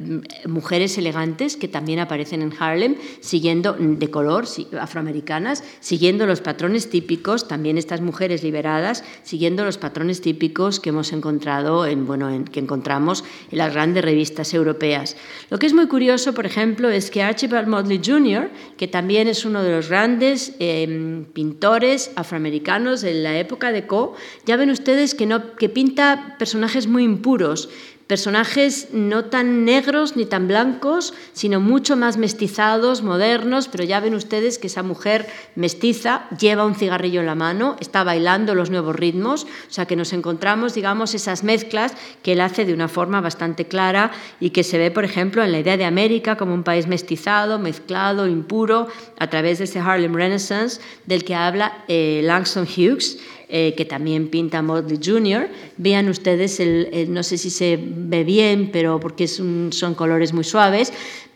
mujeres elegantes que también aparecen en Harlem, siguiendo, de color, afroamericanas, siguiendo los patrones típicos, también estas mujeres liberadas, siguiendo los patrones típicos que hemos encontrado, en, bueno, en, que encontramos en las grandes revistas europeas. Lo que es muy curioso, por ejemplo, es que Archibald Motley Jr., que también es uno de los grandes eh, pintores afroamericanos, americanos en la época de Co, ya ven ustedes que, no, que pinta personajes muy impuros, personajes no tan negros ni tan blancos, sino mucho más mestizados, modernos, pero ya ven ustedes que esa mujer mestiza lleva un cigarrillo en la mano, está bailando los nuevos ritmos, o sea que nos encontramos, digamos, esas mezclas que él hace de una forma bastante clara y que se ve, por ejemplo, en la idea de América como un país mestizado, mezclado, impuro, a través de ese Harlem Renaissance del que habla eh, Langston Hughes eh, que también pinta Motley Jr. Vean ustedes, el, no sé si se ve bien, pero porque son colores muy suaves,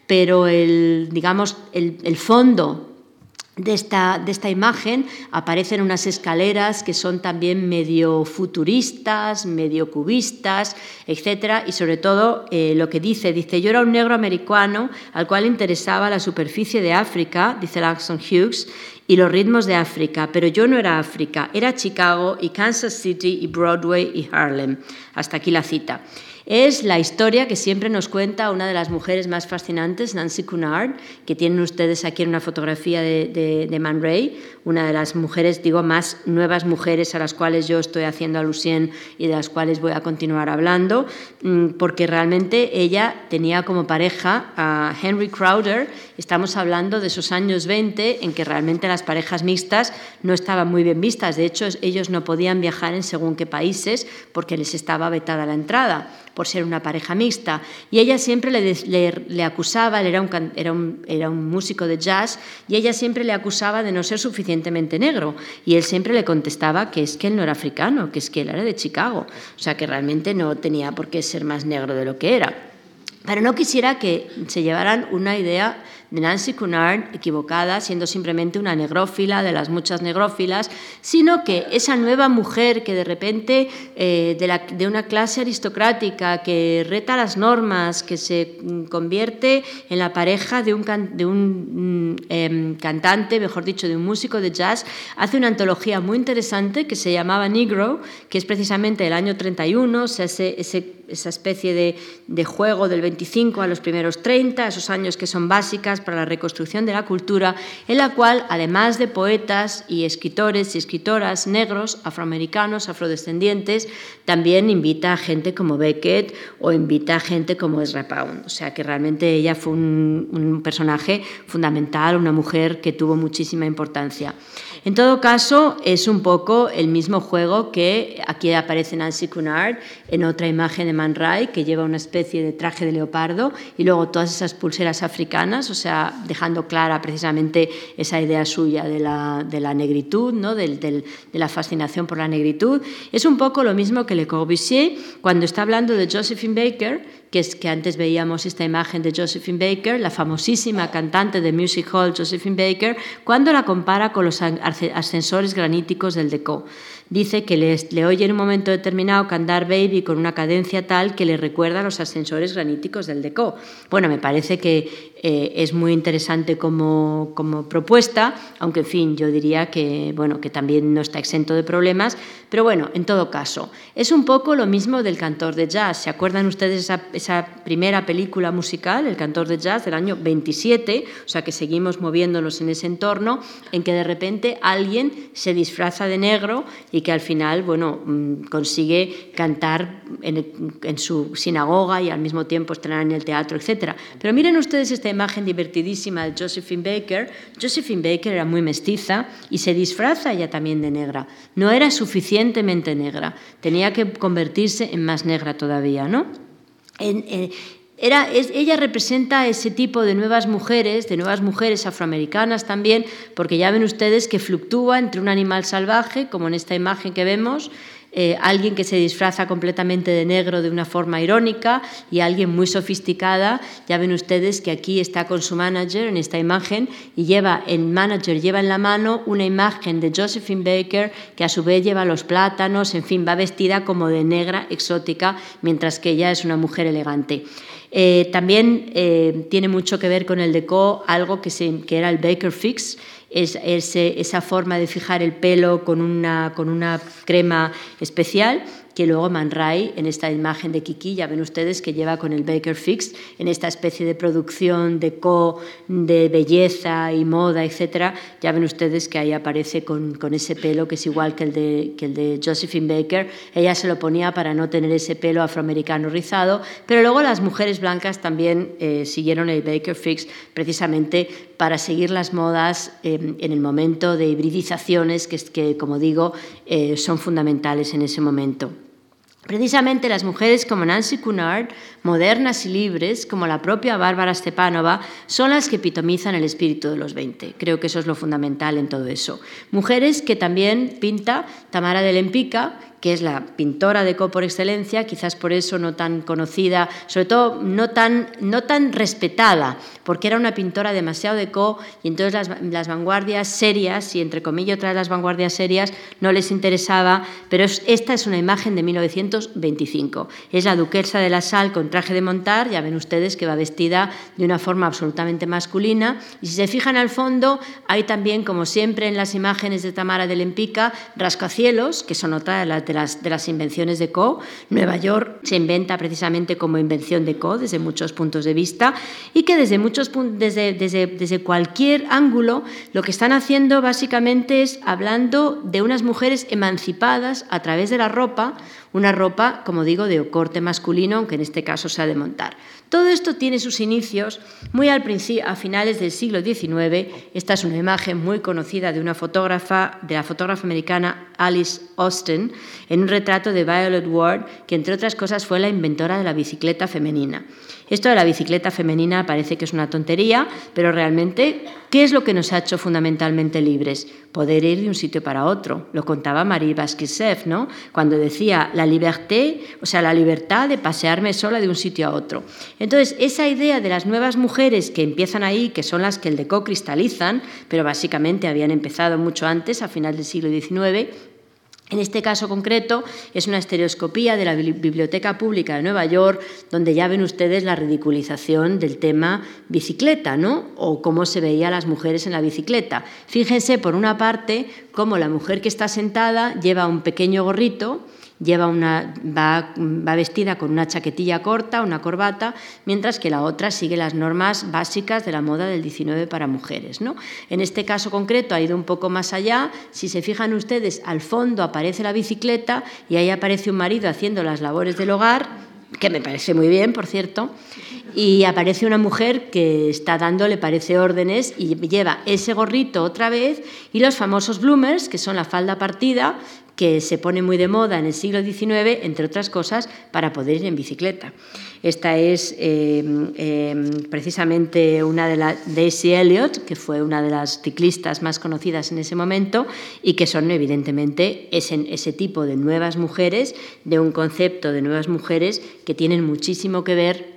pero el, digamos, el, el fondo de esta, de esta, imagen aparecen unas escaleras que son también medio futuristas, medio cubistas, etc. Y sobre todo eh, lo que dice, dice, yo era un negro americano al cual interesaba la superficie de África, dice Langston Hughes, y los ritmos de África, pero yo no era África, era Chicago y Kansas City y Broadway y Harlem. Hasta aquí la cita. Es la historia que siempre nos cuenta una de las mujeres más fascinantes, Nancy Cunard, que tienen ustedes aquí en una fotografía de, de, Man Ray, una de las mujeres, digo, más nuevas mujeres a las cuales yo estoy haciendo alusión y de las cuales voy a continuar hablando, mm, porque realmente ella tenía como pareja a Henry Crowder. Estamos hablando de esos años 20 en que realmente las parejas mixtas no estaban muy bien vistas. De hecho, ellos no podían viajar en según qué países porque les estaba vetada la entrada por ser una pareja mixta. Y ella siempre le, acusaba, él era un, era, un, era un músico de jazz, y ella siempre le acusaba de no ser suficientemente negro. Y él siempre le contestaba que es que él no era africano, que es que él era de Chicago. O sea, que realmente no tenía por qué ser más negro de lo que era. Pero no quisiera que se llevaran una idea de Nancy Cunard equivocada, siendo simplemente una negrófila de las muchas negrófilas, sino que esa nueva mujer que de repente eh, de, una clase aristocrática que reta las normas, que se mm, convierte en la pareja de un, de un mm, em, cantante, mejor dicho, de un músico de jazz, hace una antología muy interesante que se llamaba Negro, que es precisamente el año 31, o sea, esa especie de, juego del 25 a los primeros 30, esos años que son básicas para la reconstrucción de la cultura, en la cual, además de poetas y escritores y escritoras negros, afroamericanos, afrodescendientes, también invita a gente como Beckett o invita a gente como Ezra Pound. O sea que realmente ella fue un personaje fundamental, una mujer que tuvo muchísima importancia. En todo caso, es un poco el mismo juego que aquí aparece Nancy Cunard en otra imagen de Man Ray, que lleva una especie de traje de leopardo y luego todas esas pulseras africanas, o sea, dejando clara precisamente esa idea suya de la, negritud, ¿no? de la fascinación por la negritud. Es un poco lo mismo que Le Corbusier cuando está hablando de Josephine Baker, que es que antes veíamos esta imagen de Josephine Baker, la famosísima cantante de music hall Josephine Baker, cuando la compara con los ascensores graníticos del Deco. Dice que le, le oye en un momento determinado cantar Baby con una cadencia tal que le recuerda a los ascensores graníticos del Deco. Bueno, me parece que eh, es muy interesante como, como, propuesta, aunque en fin, yo diría que, bueno, que también no está exento de problemas, pero bueno, en todo caso, es un poco lo mismo del cantor de jazz. ¿Se acuerdan ustedes esa, esa primera película musical, El cantor de jazz, del año 27? O sea que seguimos moviéndonos en ese entorno en que de repente alguien se disfraza de negro y que al final, bueno, mm, consigue cantar en, en su sinagoga y al mismo tiempo estrenar en el teatro, etc. Pero miren ustedes este imagen divertidísima de Josephine Baker. Josephine Baker era muy mestiza y se disfraza ella también de negra. No era suficientemente negra, tenía que convertirse en más negra todavía, ¿no? Eh, ella representa ese tipo de nuevas mujeres, de nuevas mujeres afroamericanas también, porque ya ven ustedes que fluctúa entre un animal salvaje, como en esta imagen que vemos, eh, alguien que se disfraza completamente de negro de una forma irónica y alguien muy sofisticada. Ya ven ustedes que aquí está con su manager en esta imagen y lleva, el manager lleva en la mano una imagen de Josephine Baker que a su vez lleva los plátanos, en fin, va vestida como de negra exótica, mientras que ella es una mujer elegante. Eh, también eh, tiene mucho que ver con el deco, algo que, era el Baker Fix, es, esa forma de fijar el pelo con una crema especial que luego Man Ray, en esta imagen de Kiki, ya ven ustedes que lleva con el Baker Fix, en esta especie de producción de co, de belleza y moda, etcétera, ya ven ustedes que ahí aparece con, con, ese pelo que es igual que el, de, que el de Josephine Baker. Ella se lo ponía para no tener ese pelo afroamericano rizado, pero luego las mujeres blancas también eh, siguieron el Baker Fix precisamente para seguir las modas eh, en el momento de hibridizaciones que, que como digo, eh, son fundamentales en ese momento. Precisamente las mujeres como Nancy Cunard, modernas y libres, como la propia Bárbara Stepanova, son las que epitomizan el espíritu de los 20. Creo que eso es lo fundamental en todo eso. Mujeres que también pinta Tamara de Lempica, que es la pintora de Co por excelencia, quizás por eso no tan conocida, sobre todo no tan, no tan respetada, porque era una pintora demasiado de Co y entonces las, las vanguardias serias, y entre comillas otras las vanguardias serias, no les interesaba, pero esta es una imagen de 1925. Es la duquesa de la Sal con traje de montar, ya ven ustedes que va vestida de una forma absolutamente masculina, y si se fijan al fondo, hay también, como siempre en las imágenes de Tamara de Lempica, rascacielos, que son otra de las de las, invenciones de Co. Nueva York se inventa precisamente como invención de Co desde muchos puntos de vista y que desde, muchos, desde, desde, desde cualquier ángulo lo que están haciendo básicamente es hablando de unas mujeres emancipadas a través de la ropa, una ropa, como digo, de corte masculino, aunque en este caso sea de montar. Todo esto tiene sus inicios muy al a finales del siglo XIX. Esta es una imagen muy conocida de una fotógrafa, de la fotógrafa americana Alice Austin, en un retrato de Violet Ward, que entre otras cosas fue la inventora de la bicicleta femenina. Esto de la bicicleta femenina parece que es una tontería, pero realmente, ¿qué es lo que nos ha hecho fundamentalmente libres? Poder ir de un sitio para otro. Lo contaba Marie Vasquisev, ¿no? Cuando decía la liberté, o sea, la libertad de pasearme sola de un sitio a otro. Entonces, esa idea de las nuevas mujeres que empiezan ahí, que son las que el deco cristalizan, pero básicamente habían empezado mucho antes, a final del siglo XIX, en este caso concreto es una estereoscopía de la Biblioteca Pública de Nueva York, donde ya ven ustedes la ridiculización del tema bicicleta, ¿no? O cómo se veía a las mujeres en la bicicleta. Fíjense, por una parte, cómo la mujer que está sentada lleva un pequeño gorrito, lleva una, va, vestida con una chaquetilla corta, una corbata, mientras que la otra sigue las normas básicas de la moda del 19 para mujeres. ¿no? En este caso concreto ha ido un poco más allá. Si se fijan ustedes, al fondo aparece la bicicleta y ahí aparece un marido haciendo las labores del hogar, que me parece muy bien, por cierto, y aparece una mujer que está dando, le parece órdenes y lleva ese gorrito otra vez y los famosos bloomers, que son la falda partida, que se pone muy de moda en el siglo XIX, entre otras cosas, para poder ir en bicicleta. Esta es eh, eh, precisamente una de las Daisy Elliott, que fue una de las ciclistas más conocidas en ese momento y que son evidentemente ese, tipo de nuevas mujeres, de un concepto de nuevas mujeres que tienen muchísimo que ver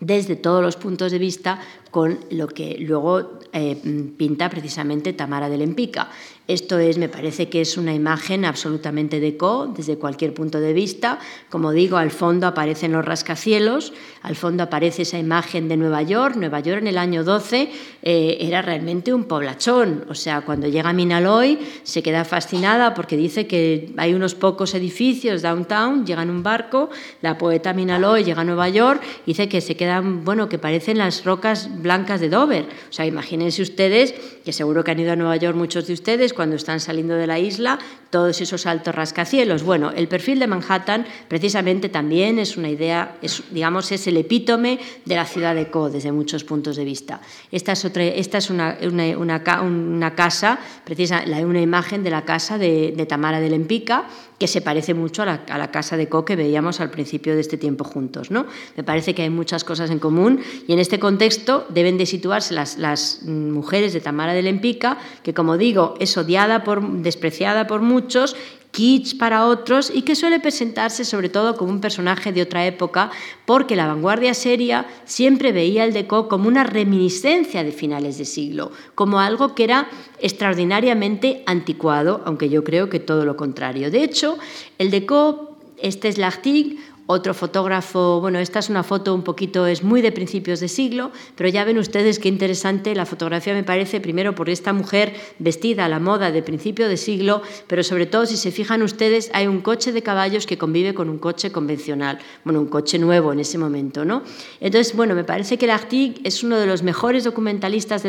desde todos los puntos de vista con lo que luego eh, pinta precisamente Tamara de Lempica. Esto es, me parece que es una imagen absolutamente deco desde cualquier punto de vista. Como digo, al fondo aparecen los rascacielos, al fondo aparece esa imagen de Nueva York. Nueva York en el año 12 eh, era realmente un poblachón. O sea, cuando llega a Minaloy se queda fascinada porque dice que hay unos pocos edificios downtown, llega en un barco, la poeta Minaloy llega a Nueva York, dice que se quedan, bueno, que parecen las rocas blancas de Dover. O sea, imagínense ustedes, que seguro que han ido a Nueva York muchos de ustedes, cuando están saliendo de la isla, todos esos altos rascacielos. Bueno, el perfil de Manhattan precisamente también es una idea, es, digamos, es el epítome de la ciudad de Co desde muchos puntos de vista. Esta es, otra, esta es una, una, una, casa, precisa, una imagen de la casa de, de Tamara de Lempica, que se parece mucho a la, casa de Co que veíamos al principio de este tiempo juntos. ¿no? Me parece que hay muchas cosas en común y en este contexto deben de situarse las, las mujeres de Tamara de Lempica, que como digo, es odiada, por, despreciada por muchos kitsch para otros y que suele presentarse sobre todo como un personaje de otra época, porque la vanguardia seria siempre veía el deco como una reminiscencia de finales de siglo, como algo que era extraordinariamente anticuado, aunque yo creo que todo lo contrario. De hecho, el deco este es Lartigue otro fotógrafo, bueno, esta es una foto un poquito, es muy de principios de siglo, pero ya ven ustedes qué interesante la fotografía me parece, primero por esta mujer vestida a la moda de principio de siglo, pero sobre todo si se fijan ustedes, hay un coche de caballos que convive con un coche convencional, bueno, un coche nuevo en ese momento, ¿no? Entonces, bueno, me parece que Lartigue es uno de los mejores documentalistas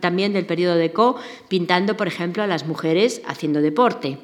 también del periodo de Co, pintando, por ejemplo, a las mujeres haciendo deporte.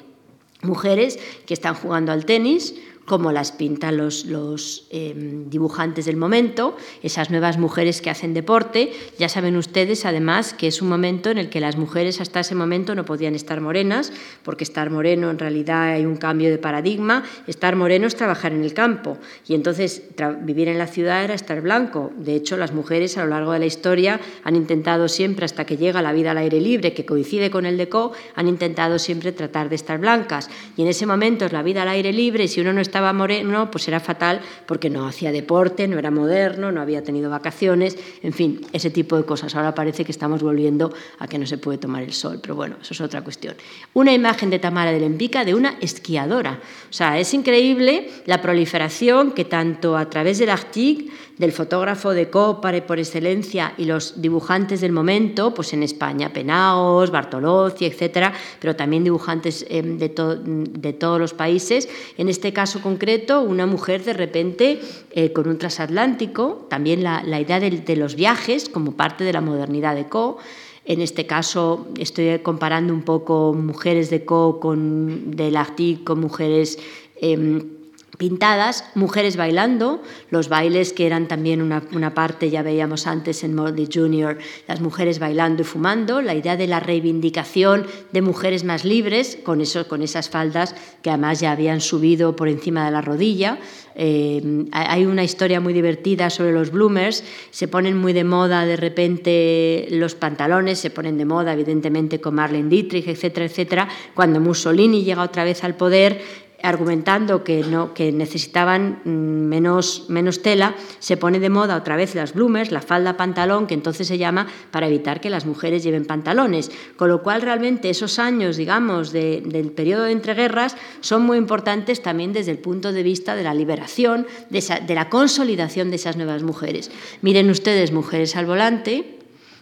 Mujeres que están jugando al tenis como las pintan los, los em, dibujantes del momento, esas nuevas mujeres que hacen deporte. Ya saben ustedes, además, que es un momento en el que las mujeres hasta ese momento no podían estar morenas, porque estar moreno en realidad hay un cambio de paradigma. Estar moreno es trabajar en el campo y entonces vivir en la ciudad era estar blanco. De hecho, las mujeres a lo largo de la historia han intentado siempre, hasta que llega la vida al aire libre, que coincide con el deco, han intentado siempre tratar de estar blancas. Y en ese momento es la vida al aire libre si uno no estaba moreno, pues era fatal porque no hacía deporte, no era moderno, no había tenido vacaciones, en fin, ese tipo de cosas. Ahora parece que estamos volviendo a que no se puede tomar el sol, pero bueno, eso es otra cuestión. Una imagen de Tamara de Lempica de una esquiadora. O sea, es increíble la proliferación que tanto a través del Arctic, del fotógrafo de Copare por excelencia y los dibujantes del momento, pues en España, Penaos, Bartolozzi, etcétera, pero también dibujantes em, de, de todos los países, en este caso concreto, una mujer de repente eh, con un transatlántico, también la, idea de, los viajes como parte de la modernidad de Co. En este caso estoy comparando un poco mujeres de Co con del Arctic con mujeres em, pintadas, mujeres bailando, los bailes que eran también una, parte, ya veíamos antes en Moldy Junior, las mujeres bailando y fumando, la idea de la reivindicación de mujeres más libres, con, con esas faldas que además ya habían subido por encima de la rodilla. Eh, hay una historia muy divertida sobre los bloomers, se ponen muy de moda de repente los pantalones, se ponen de moda evidentemente con Marlene Dietrich, etcétera, etcétera. Cuando Mussolini llega otra vez al poder, argumentando que, no, que necesitaban mm, menos, menos tela, se pone de moda otra vez las bloomers, la falda pantalón, que entonces se llama para evitar que las mujeres lleven pantalones. Con lo cual realmente esos años, digamos, del periodo de entreguerras son muy importantes también desde el punto de vista de la liberación, de, de la consolidación de esas nuevas mujeres. Miren ustedes, mujeres al volante,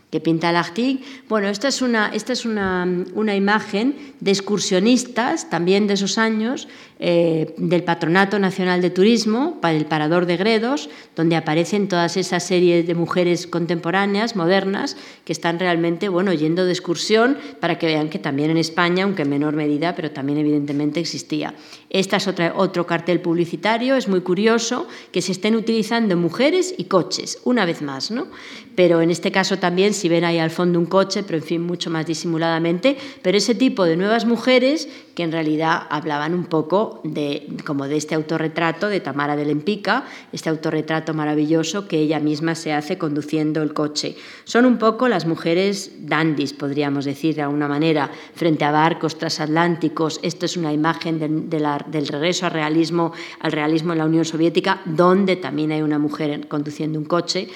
que pinta Lartigue. Bueno, esta es, una, esta es una, una, imagen de excursionistas también de esos años eh, del Patronato Nacional de Turismo para el Parador de Gredos, donde aparecen todas esas series de mujeres contemporáneas, modernas, que están realmente bueno, yendo de excursión para que vean que también en España, aunque en menor medida, pero también evidentemente existía. Este es otra, otro cartel publicitario, es muy curioso que se estén utilizando mujeres y coches, una vez más, ¿no? Pero en este caso también si ven ahí al fondo un coche, pero en fin, mucho más disimuladamente, pero ese tipo de nuevas mujeres que en realidad hablaban un poco de, como de este autorretrato de Tamara de Lempica, este autorretrato maravilloso que ella misma se hace conduciendo el coche. Son un poco las mujeres dandies, podríamos decir de alguna manera, frente a barcos transatlánticos. Esto es una imagen del regreso al realismo, al realismo en la Unión Soviética, donde también hay una mujer conduciendo un coche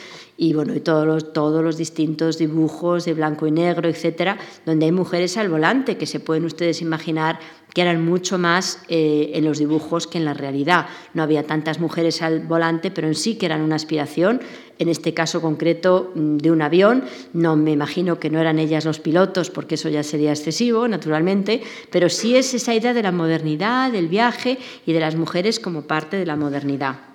y bueno, y todos los, todos los distintos dibujos de blanco y negro, etcétera, donde hay mujeres al volante que se pueden ustedes imaginar que eran mucho más eh, en los dibujos que en la realidad. No había tantas mujeres al volante, pero en sí que eran una aspiración, en este caso concreto mm, de un avión. No me imagino que no eran ellas los pilotos, porque eso ya sería excesivo, naturalmente, pero sí es esa idea de la modernidad, del viaje y de las mujeres como parte de la modernidad.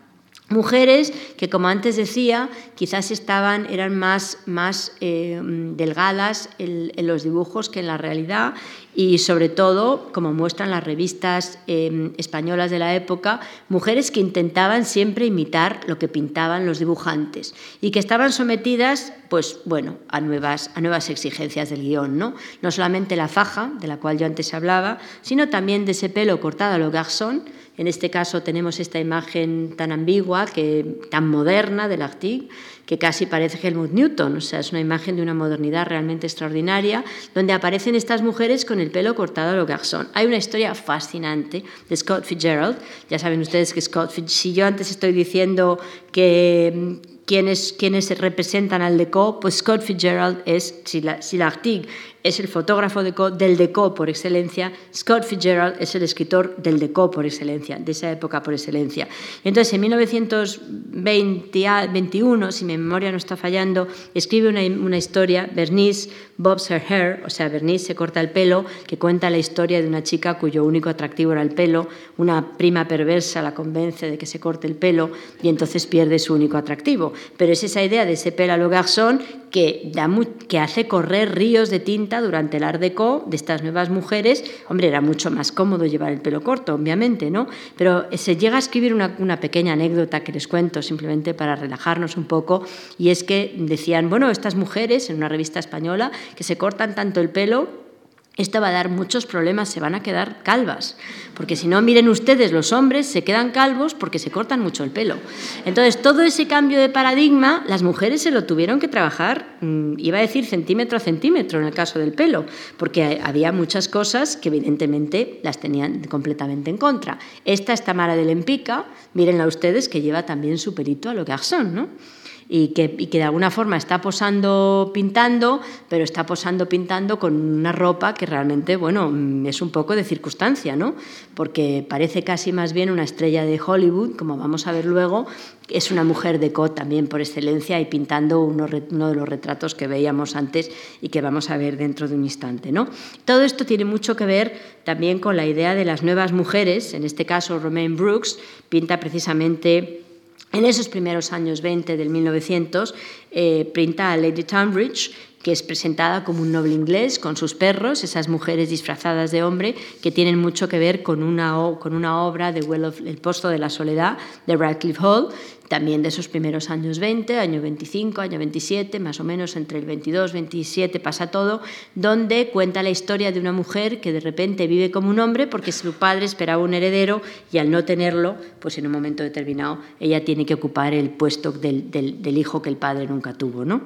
Mujeres que, como antes decía, quizás estaban, eran más, más eh, delgadas en, los dibujos que en la realidad y, sobre todo, como muestran las revistas eh, españolas de la época, mujeres que intentaban siempre imitar lo que pintaban los dibujantes y que estaban sometidas, pues, bueno, a nuevas, a nuevas exigencias del guion, ¿no? No solamente la faja, de la cual yo antes hablaba, sino también de ese pelo cortado a lo garçon, en este caso tenemos esta imagen tan ambigua, que, tan moderna del Arctic, que casi parece Helmut Newton. O sea, es una imagen de una modernidad realmente extraordinaria, donde aparecen estas mujeres con el pelo cortado a lo garçon. Hay una historia fascinante de Scott Fitzgerald. Ya saben ustedes que Scott Fitzgerald, si yo antes estoy diciendo que quienes, quienes representan al DECO, pues Scott Fitzgerald es, si, la, es el fotógrafo del deco por excelencia, Scott Fitzgerald es el escritor del deco por excelencia, de esa época por excelencia. Entonces, en 1921, si mi memoria no está fallando, escribe una, una historia, Bernice Bobs Her Hair, o sea, Bernice se corta el pelo, que cuenta la historia de una chica cuyo único atractivo era el pelo, una prima perversa la convence de que se corte el pelo y entonces pierde su único atractivo. Pero es esa idea de ese pelo a lo garzón que, da que hace correr ríos de tinta durante el Art Deco de estas nuevas mujeres. Hombre, era mucho más cómodo llevar el pelo corto, obviamente, ¿no? Pero se llega a escribir una pequeña anécdota que les cuento simplemente para relajarnos un poco, y es que decían, bueno, estas mujeres en una revista española que se cortan tanto el pelo esto va a dar muchos problemas, se van a quedar calvas, porque si no, miren ustedes, los hombres se quedan calvos porque se cortan mucho el pelo. Entonces, todo ese cambio de paradigma, las mujeres se lo tuvieron que trabajar, mm, iba a decir centímetro a centímetro en el caso del pelo, porque había muchas cosas que evidentemente las tenían completamente en contra. Esta es Tamara de Lempica, mírenla ustedes, que lleva también su pelito a lo son, ¿no? Y que, de alguna forma está posando pintando, pero está posando pintando con una ropa que realmente, bueno, es un poco de circunstancia, ¿no? Porque parece casi más bien una estrella de Hollywood, como vamos a ver luego, es una mujer de co también por excelencia y pintando uno, uno, de los retratos que veíamos antes y que vamos a ver dentro de un instante. ¿no? Todo esto tiene mucho que ver también con la idea de las nuevas mujeres, en este caso Romaine Brooks pinta precisamente en esos primeros años 20 del 1900, eh, printa a Lady Tunbridge, que es presentada como un noble inglés con sus perros, esas mujeres disfrazadas de hombre que tienen mucho que ver con una, con una obra de well El Posto de la Soledad de Radcliffe Hall, también de esos primeros años 20, año 25, año 27, más o menos entre el 22, 27 pasa todo, donde cuenta la historia de una mujer que de repente vive como un hombre porque su padre esperaba un heredero y al no tenerlo, pues en un momento determinado ella tiene que ocupar el puesto del, del, del hijo que el padre nunca tuvo, ¿no?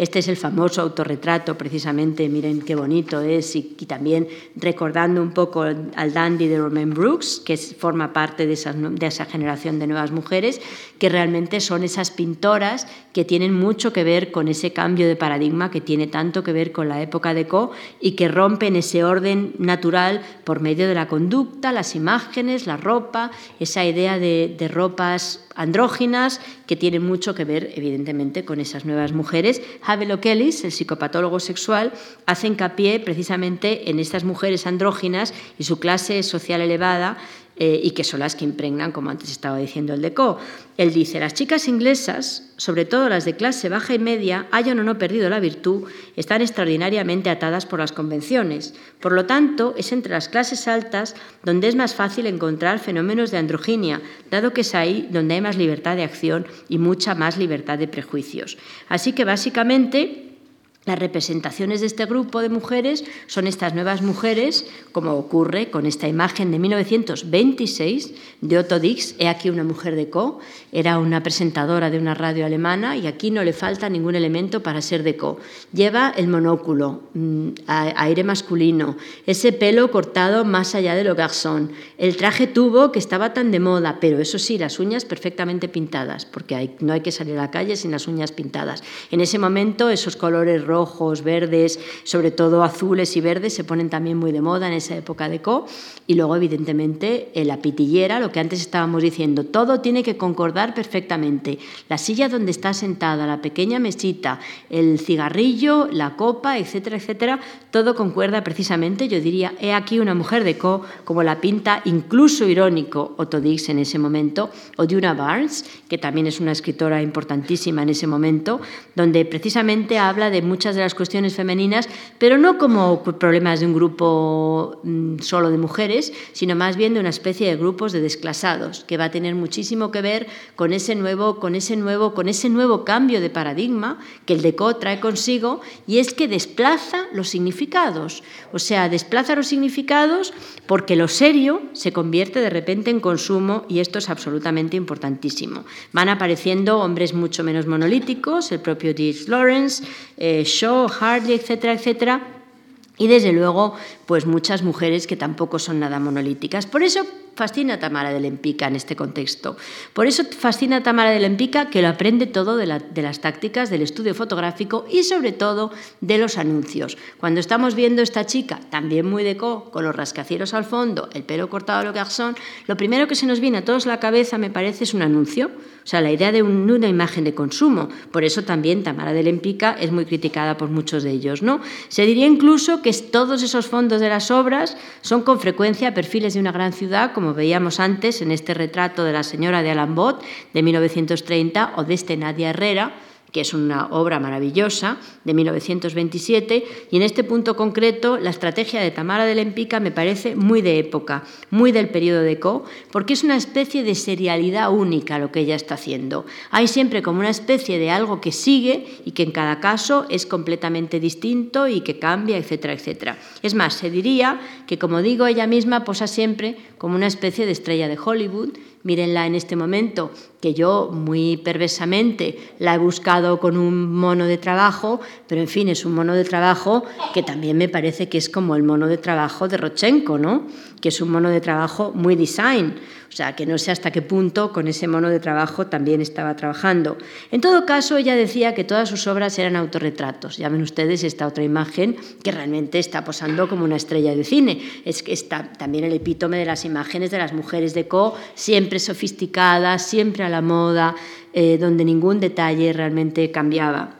Este es el famoso autorretrato, precisamente, miren qué bonito es, y, también recordando un poco al dandy de Romaine Brooks, que forma parte de esa generación de nuevas mujeres, que realmente son esas pintoras que tienen mucho que ver con ese cambio de paradigma, que tiene tanto que ver con la época de Co y que rompen ese orden natural por medio de la conducta, las imágenes, la ropa, esa idea de, de ropas andróginas que tienen mucho que ver, evidentemente, con esas nuevas mujeres. Havel O'Kellis, el psicopatólogo sexual, hace hincapié precisamente en estas mujeres andróginas y su clase social elevada eh, y que son las que impregnan, como antes estaba diciendo el deco. Él dice, las chicas inglesas, sobre todo las de clase baja y media, hayan o no perdido la virtud, están extraordinariamente atadas por las convenciones. Por lo tanto, es entre las clases altas donde es más fácil encontrar fenómenos de androginia, dado que es ahí donde hay más libertad de acción y mucha más libertad de prejuicios. Así que básicamente las representaciones de este grupo de mujeres son estas nuevas mujeres, como ocurre con esta imagen de 1926 de Otto Dix. He aquí una mujer de Co. Era una presentadora de una radio alemana y aquí no le falta ningún elemento para ser de Co. Lleva el monóculo, mm, aire masculino, ese pelo cortado más allá de lo garzón, el traje tubo que estaba tan de moda, pero eso sí, las uñas perfectamente pintadas, porque no hay que salir a la calle sin las uñas pintadas. En ese momento esos colores rojos, verdes, sobre todo azules y verdes, se ponen también muy de moda en esa época de Co. Y luego, evidentemente, la pitillera, lo que antes estábamos diciendo, todo tiene que concordar perfectamente. La silla donde está sentada, la pequeña mesita, el cigarrillo, la copa, etcétera, etcétera, todo concuerda precisamente, yo diría, he aquí una mujer de Co, como la pinta incluso irónico Otto Dix en ese momento, o Duna Barnes, que también es una escritora importantísima en ese momento, donde precisamente habla de muchas de las cuestiones femeninas, pero no como problemas de un grupo mm, solo de mujeres, sino más bien de una especie de grupos de desclasados, que va a tener muchísimo que ver con ese nuevo, con ese nuevo, con ese nuevo cambio de paradigma que el DECO trae consigo, y es que desplaza los significados. O sea, desplaza los significados porque lo serio se convierte de repente en consumo y esto es absolutamente importantísimo. Van apareciendo hombres mucho menos monolíticos, el propio D.H. Lawrence, eh, Shaw, Hartley, etcétera, etcétera. Y desde luego, pues muchas mujeres que tampoco son nada monolíticas. Por eso fascina a Tamara de Lempica en este contexto. Por eso fascina a Tamara de Lempica que lo aprende todo de, las tácticas del estudio fotográfico y sobre todo de los anuncios. Cuando estamos viendo esta chica, también muy deco, con los rascacielos al fondo, el pelo cortado a lo garçon, lo primero que se nos viene a todos la cabeza, me parece, es un anuncio. O sea, la idea de una imagen de consumo. Por eso también Tamara de Lempica es muy criticada por muchos de ellos. ¿no? Se diría incluso que todos esos fondos de las obras son con frecuencia perfiles de una gran ciudad, como veíamos antes en este retrato de la señora de Alambot de 1930 o de este Nadia Herrera que es una obra maravillosa de 1927, y en este punto concreto la estrategia de Tamara de Lempica me parece muy de época, muy del periodo de Co, porque es una especie de serialidad única lo que ella está haciendo. Hay siempre como una especie de algo que sigue y que en cada caso es completamente distinto y que cambia, etcétera, etcétera. Es más, se diría que, como digo, ella misma posa siempre como una especie de estrella de Hollywood Mírenla en este momento, que yo muy perversamente la he buscado con un mono de trabajo, pero en fin, es un mono de trabajo que también me parece que es como el mono de trabajo de Rochenko, ¿no? Que es un mono de trabajo muy design. O sea, que no sé hasta qué punto con ese mono de trabajo también estaba trabajando. En todo caso, ella decía que todas sus obras eran autorretratos. Ya ven ustedes esta otra imagen que realmente está posando como una estrella de cine. Es que está también el epítome de las imágenes de las mujeres de Co, siempre sofisticadas, siempre a la moda, eh, donde ningún detalle realmente cambiaba.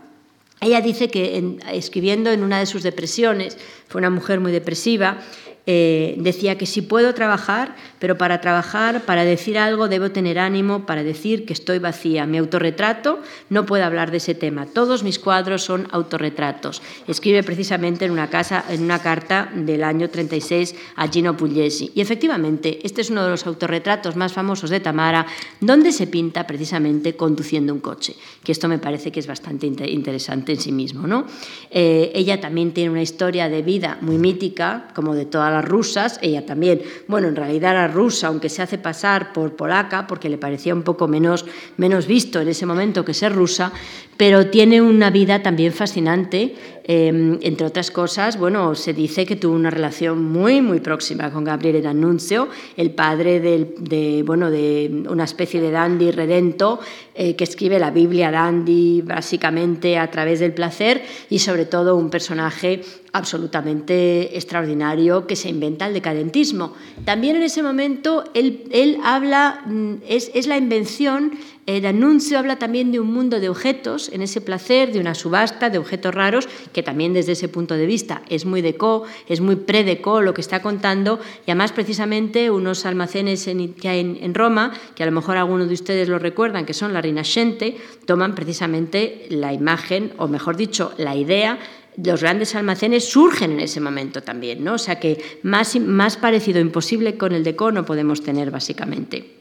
Ella dice que escribiendo en una de sus depresiones, fue una mujer muy depresiva, eh, decía que si puedo trabajar, pero para trabajar, para decir algo, debo tener ánimo para decir que estoy vacía. Mi autorretrato no puede hablar de ese tema. Todos mis cuadros son autorretratos. Escribe precisamente en una, carta del año 36 a Gino Pugliesi. Y efectivamente, este es uno de los autorretratos más famosos de Tamara, donde se pinta precisamente conduciendo un coche, que esto me parece que es bastante interesante en sí mismo. ¿no? Eh, ella también tiene una historia de vida muy mítica, como de todas las rusas, ella también, bueno, en realidad era rusa, aunque se hace pasar por polaca, porque le parecía un poco menos, menos visto en ese momento que ser rusa, pero tiene una vida también fascinante. Em, entre otras cosas, bueno, se dice que tuvo una relación muy, muy próxima con Gabriele D'Annunzio, el padre de, bueno, de una especie de dandy redento eh, que escribe la Biblia dandy básicamente a través del placer y sobre todo un personaje absolutamente extraordinario que se inventa el decadentismo. También en ese momento él, él habla, mm, es, es la invención el anuncio habla también de un mundo de objetos, en ese placer, de una subasta de objetos raros, que también desde ese punto de vista es muy deco, es muy pre-deco lo que está contando, y además precisamente unos almacenes que hay en, Roma, que a lo mejor algunos de ustedes lo recuerdan, que son la Rinascente, toman precisamente la imagen, o mejor dicho, la idea los grandes almacenes surgen en ese momento también, ¿no? O sea que más, más parecido imposible con el deco no podemos tener básicamente.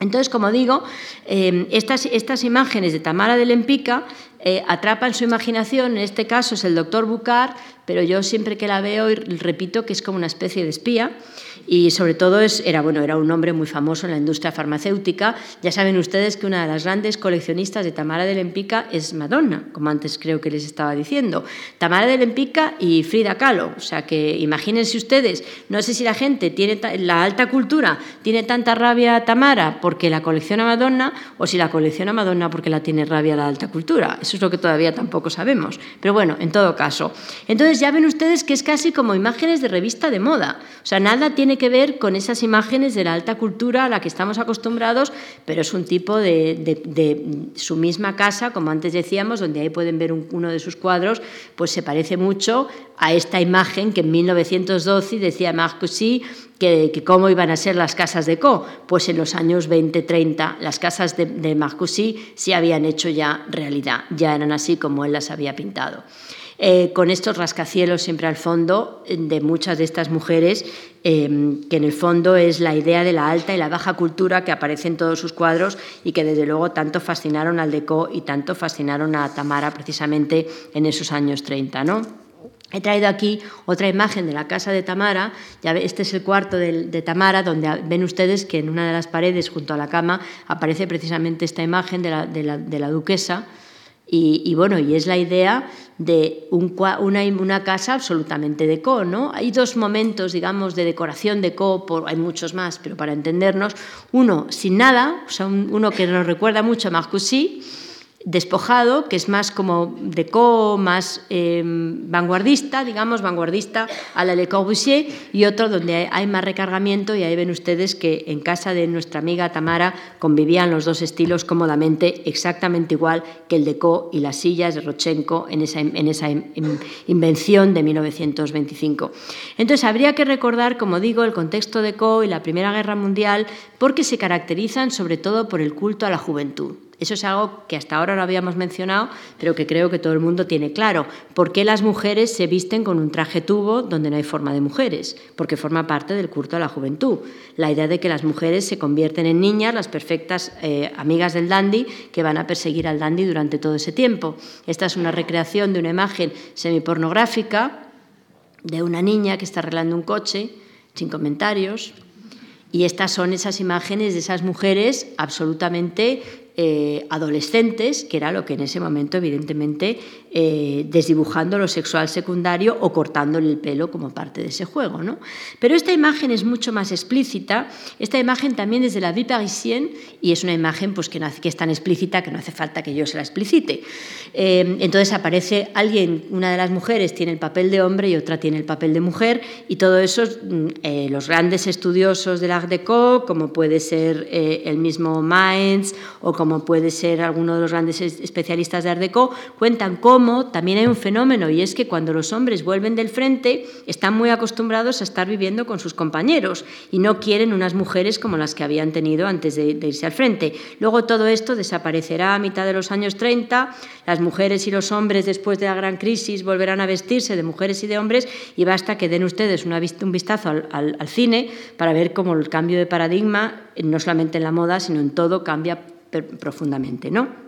Entonces, como digo, eh, estas, estas, imágenes de Tamara de Lempica eh, atrapan su imaginación, en este caso es el doctor Bucar, pero yo siempre que la veo repito que es como una especie de espía y sobre todo es, era, bueno, era un hombre muy famoso en la industria farmacéutica. Ya saben ustedes que una de las grandes coleccionistas de Tamara de Lempica es Madonna, como antes creo que les estaba diciendo. Tamara de Lempica y Frida Kahlo. O sea que imagínense ustedes, no sé si la gente tiene, la alta cultura tiene tanta rabia a Tamara porque la colecciona Madonna o si la colecciona Madonna porque la tiene rabia la alta cultura. Es lo que todavía tampoco sabemos. Pero bueno, en todo caso. Entonces ya ven ustedes que es casi como imágenes de revista de moda. O sea, nada tiene que ver con esas imágenes de la alta cultura a la que estamos acostumbrados, pero es un tipo de, su misma casa, como antes decíamos, donde ahí pueden ver uno de sus cuadros, pues se parece mucho a esta imagen que en 1912 decía Marcusy que, cómo iban a ser las casas de Co. Pues en los años 20-30 las casas de, de se habían hecho ya realidad, ya eran así como él las había pintado. Eh, con estos rascacielos siempre al fondo eh, de muchas de estas mujeres, eh, que en el fondo es la idea de la alta y la baja cultura que aparece en todos sus cuadros y que desde luego tanto fascinaron al Deco y tanto fascinaron a Tamara precisamente en esos años 30. ¿no? He traído aquí otra imagen de la casa de Tamara. Ya este es el cuarto de, Tamara, donde ven ustedes que en una de las paredes, junto a la cama, aparece precisamente esta imagen de la duquesa Y, bueno, y es la idea de una, casa absolutamente deco, ¿no? Hay dos momentos, digamos, de decoración deco, por, hay muchos más, pero para entendernos, uno sin nada, o sea, uno que nos recuerda mucho a Marcusí, despojado, que es más como deco, más em, vanguardista, digamos, vanguardista a la Le Corbusier, y otro donde hay más recargamiento, y ahí ven ustedes que en casa de nuestra amiga Tamara convivían los dos estilos cómodamente, exactamente igual que el deco y las sillas de Rochenko en esa, en esa invención de 1925. Entonces, habría que recordar, como digo, el contexto deco y la Primera Guerra Mundial, porque se caracterizan sobre todo por el culto a la juventud. Eso es algo que hasta ahora no habíamos mencionado, pero que creo que todo el mundo tiene claro. ¿Por qué las mujeres se visten con un traje tubo donde no hay forma de mujeres? Porque forma parte del culto a la juventud. La idea de que las mujeres se convierten en niñas, las perfectas eh, amigas del dandy, que van a perseguir al dandy durante todo ese tiempo. Esta es una recreación de una imagen semipornográfica de una niña que está arreglando un coche, sin comentarios, y estas son esas imágenes de esas mujeres absolutamente eh, adolescentes, que era lo que en ese momento, evidentemente, eh, desdibujando lo sexual secundario o cortándole el pelo como parte de ese juego. ¿no? Pero esta imagen es mucho más explícita, esta imagen también desde la vie parisienne, y es una imagen pues, que, es tan explícita que no hace falta que yo se la explicite. Eh, entonces aparece alguien, una de las mujeres tiene el papel de hombre y otra tiene el papel de mujer, y todo eso, mm, los grandes estudiosos del Art Deco, como puede ser el mismo Mainz o como como puede ser alguno de los grandes especialistas de Art Deco, cuentan cómo también hay un fenómeno y es que cuando los hombres vuelven del frente están muy acostumbrados a estar viviendo con sus compañeros y no quieren unas mujeres como las que habían tenido antes de, irse al frente. Luego todo esto desaparecerá a mitad de los años 30, las mujeres y los hombres después de la gran crisis volverán a vestirse de mujeres y de hombres y basta que den ustedes un vistazo al, al cine para ver cómo el cambio de paradigma, no solamente en la moda, sino en todo, cambia profundamente, ¿no?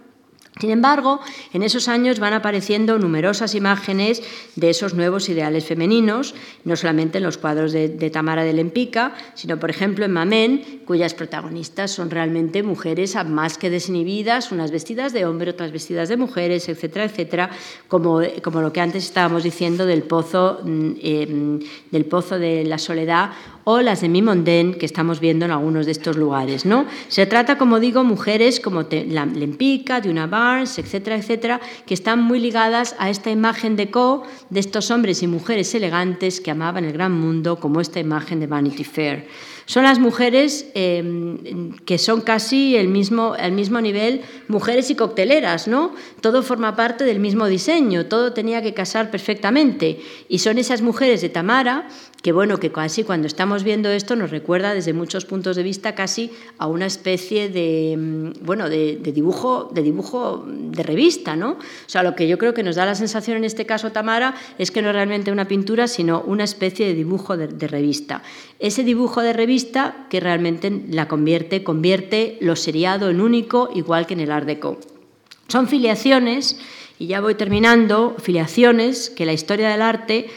Sin embargo, en esos años van apareciendo numerosas imágenes de esos nuevos ideales femeninos, no solamente en los cuadros de, Tamara de Lempica, sino, por ejemplo, en Mamén, cuyas protagonistas son realmente mujeres más que desinhibidas, unas vestidas de hombre, otras vestidas de mujeres, etcétera, etcétera, como, como lo que antes estábamos diciendo del pozo, mm, em, del pozo de la soledad o las de Mimondén que estamos viendo en algunos de estos lugares. ¿no? Se trata, como digo, mujeres como la Lempica, de una Barnes, etcétera, etcétera, que están muy ligadas a esta imagen de Co de estos hombres y mujeres elegantes que amaban el gran mundo, como esta imagen de Vanity Fair. Son las mujeres em, que son casi el mismo, mismo nivel, mujeres y cocteleras, ¿no? Todo forma parte del mismo diseño, todo tenía que casar perfectamente. Y son esas mujeres de Tamara que bueno, que casi cuando estamos viendo esto nos recuerda desde muchos puntos de vista casi a una especie de, mm, bueno, de, dibujo, de dibujo de revista, ¿no? O sea, lo que yo creo que nos da la sensación en este caso Tamara es que no es realmente una pintura, sino una especie de dibujo de, revista. Ese dibujo de revista que realmente la convierte, convierte lo seriado en único, igual que en el Art Deco. Son filiaciones, y ya voy terminando, filiaciones que la historia del arte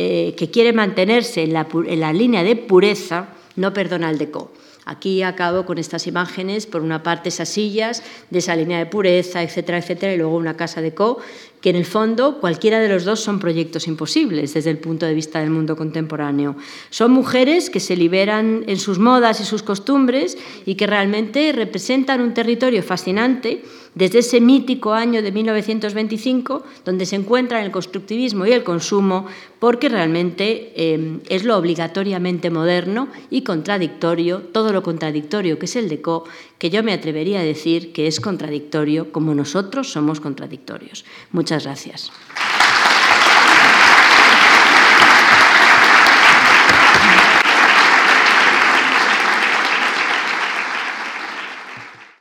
eh, que quiere mantenerse en la, en la, línea de pureza no perdona el deco. Aquí acabo con estas imágenes, por una parte esas sillas de esa línea de pureza, etcétera, etcétera, y luego una casa de co, que en el fondo cualquiera de los dos son proyectos imposibles desde el punto de vista del mundo contemporáneo. Son mujeres que se liberan en sus modas y sus costumbres y que realmente representan un territorio fascinante desde ese mítico año de 1925, donde se encuentran el constructivismo y el consumo, porque realmente eh, es lo obligatoriamente moderno y contradictorio, todo lo contradictorio que es el deco, que yo me atrevería a decir que es contradictorio como nosotros somos contradictorios. Muchas gracias.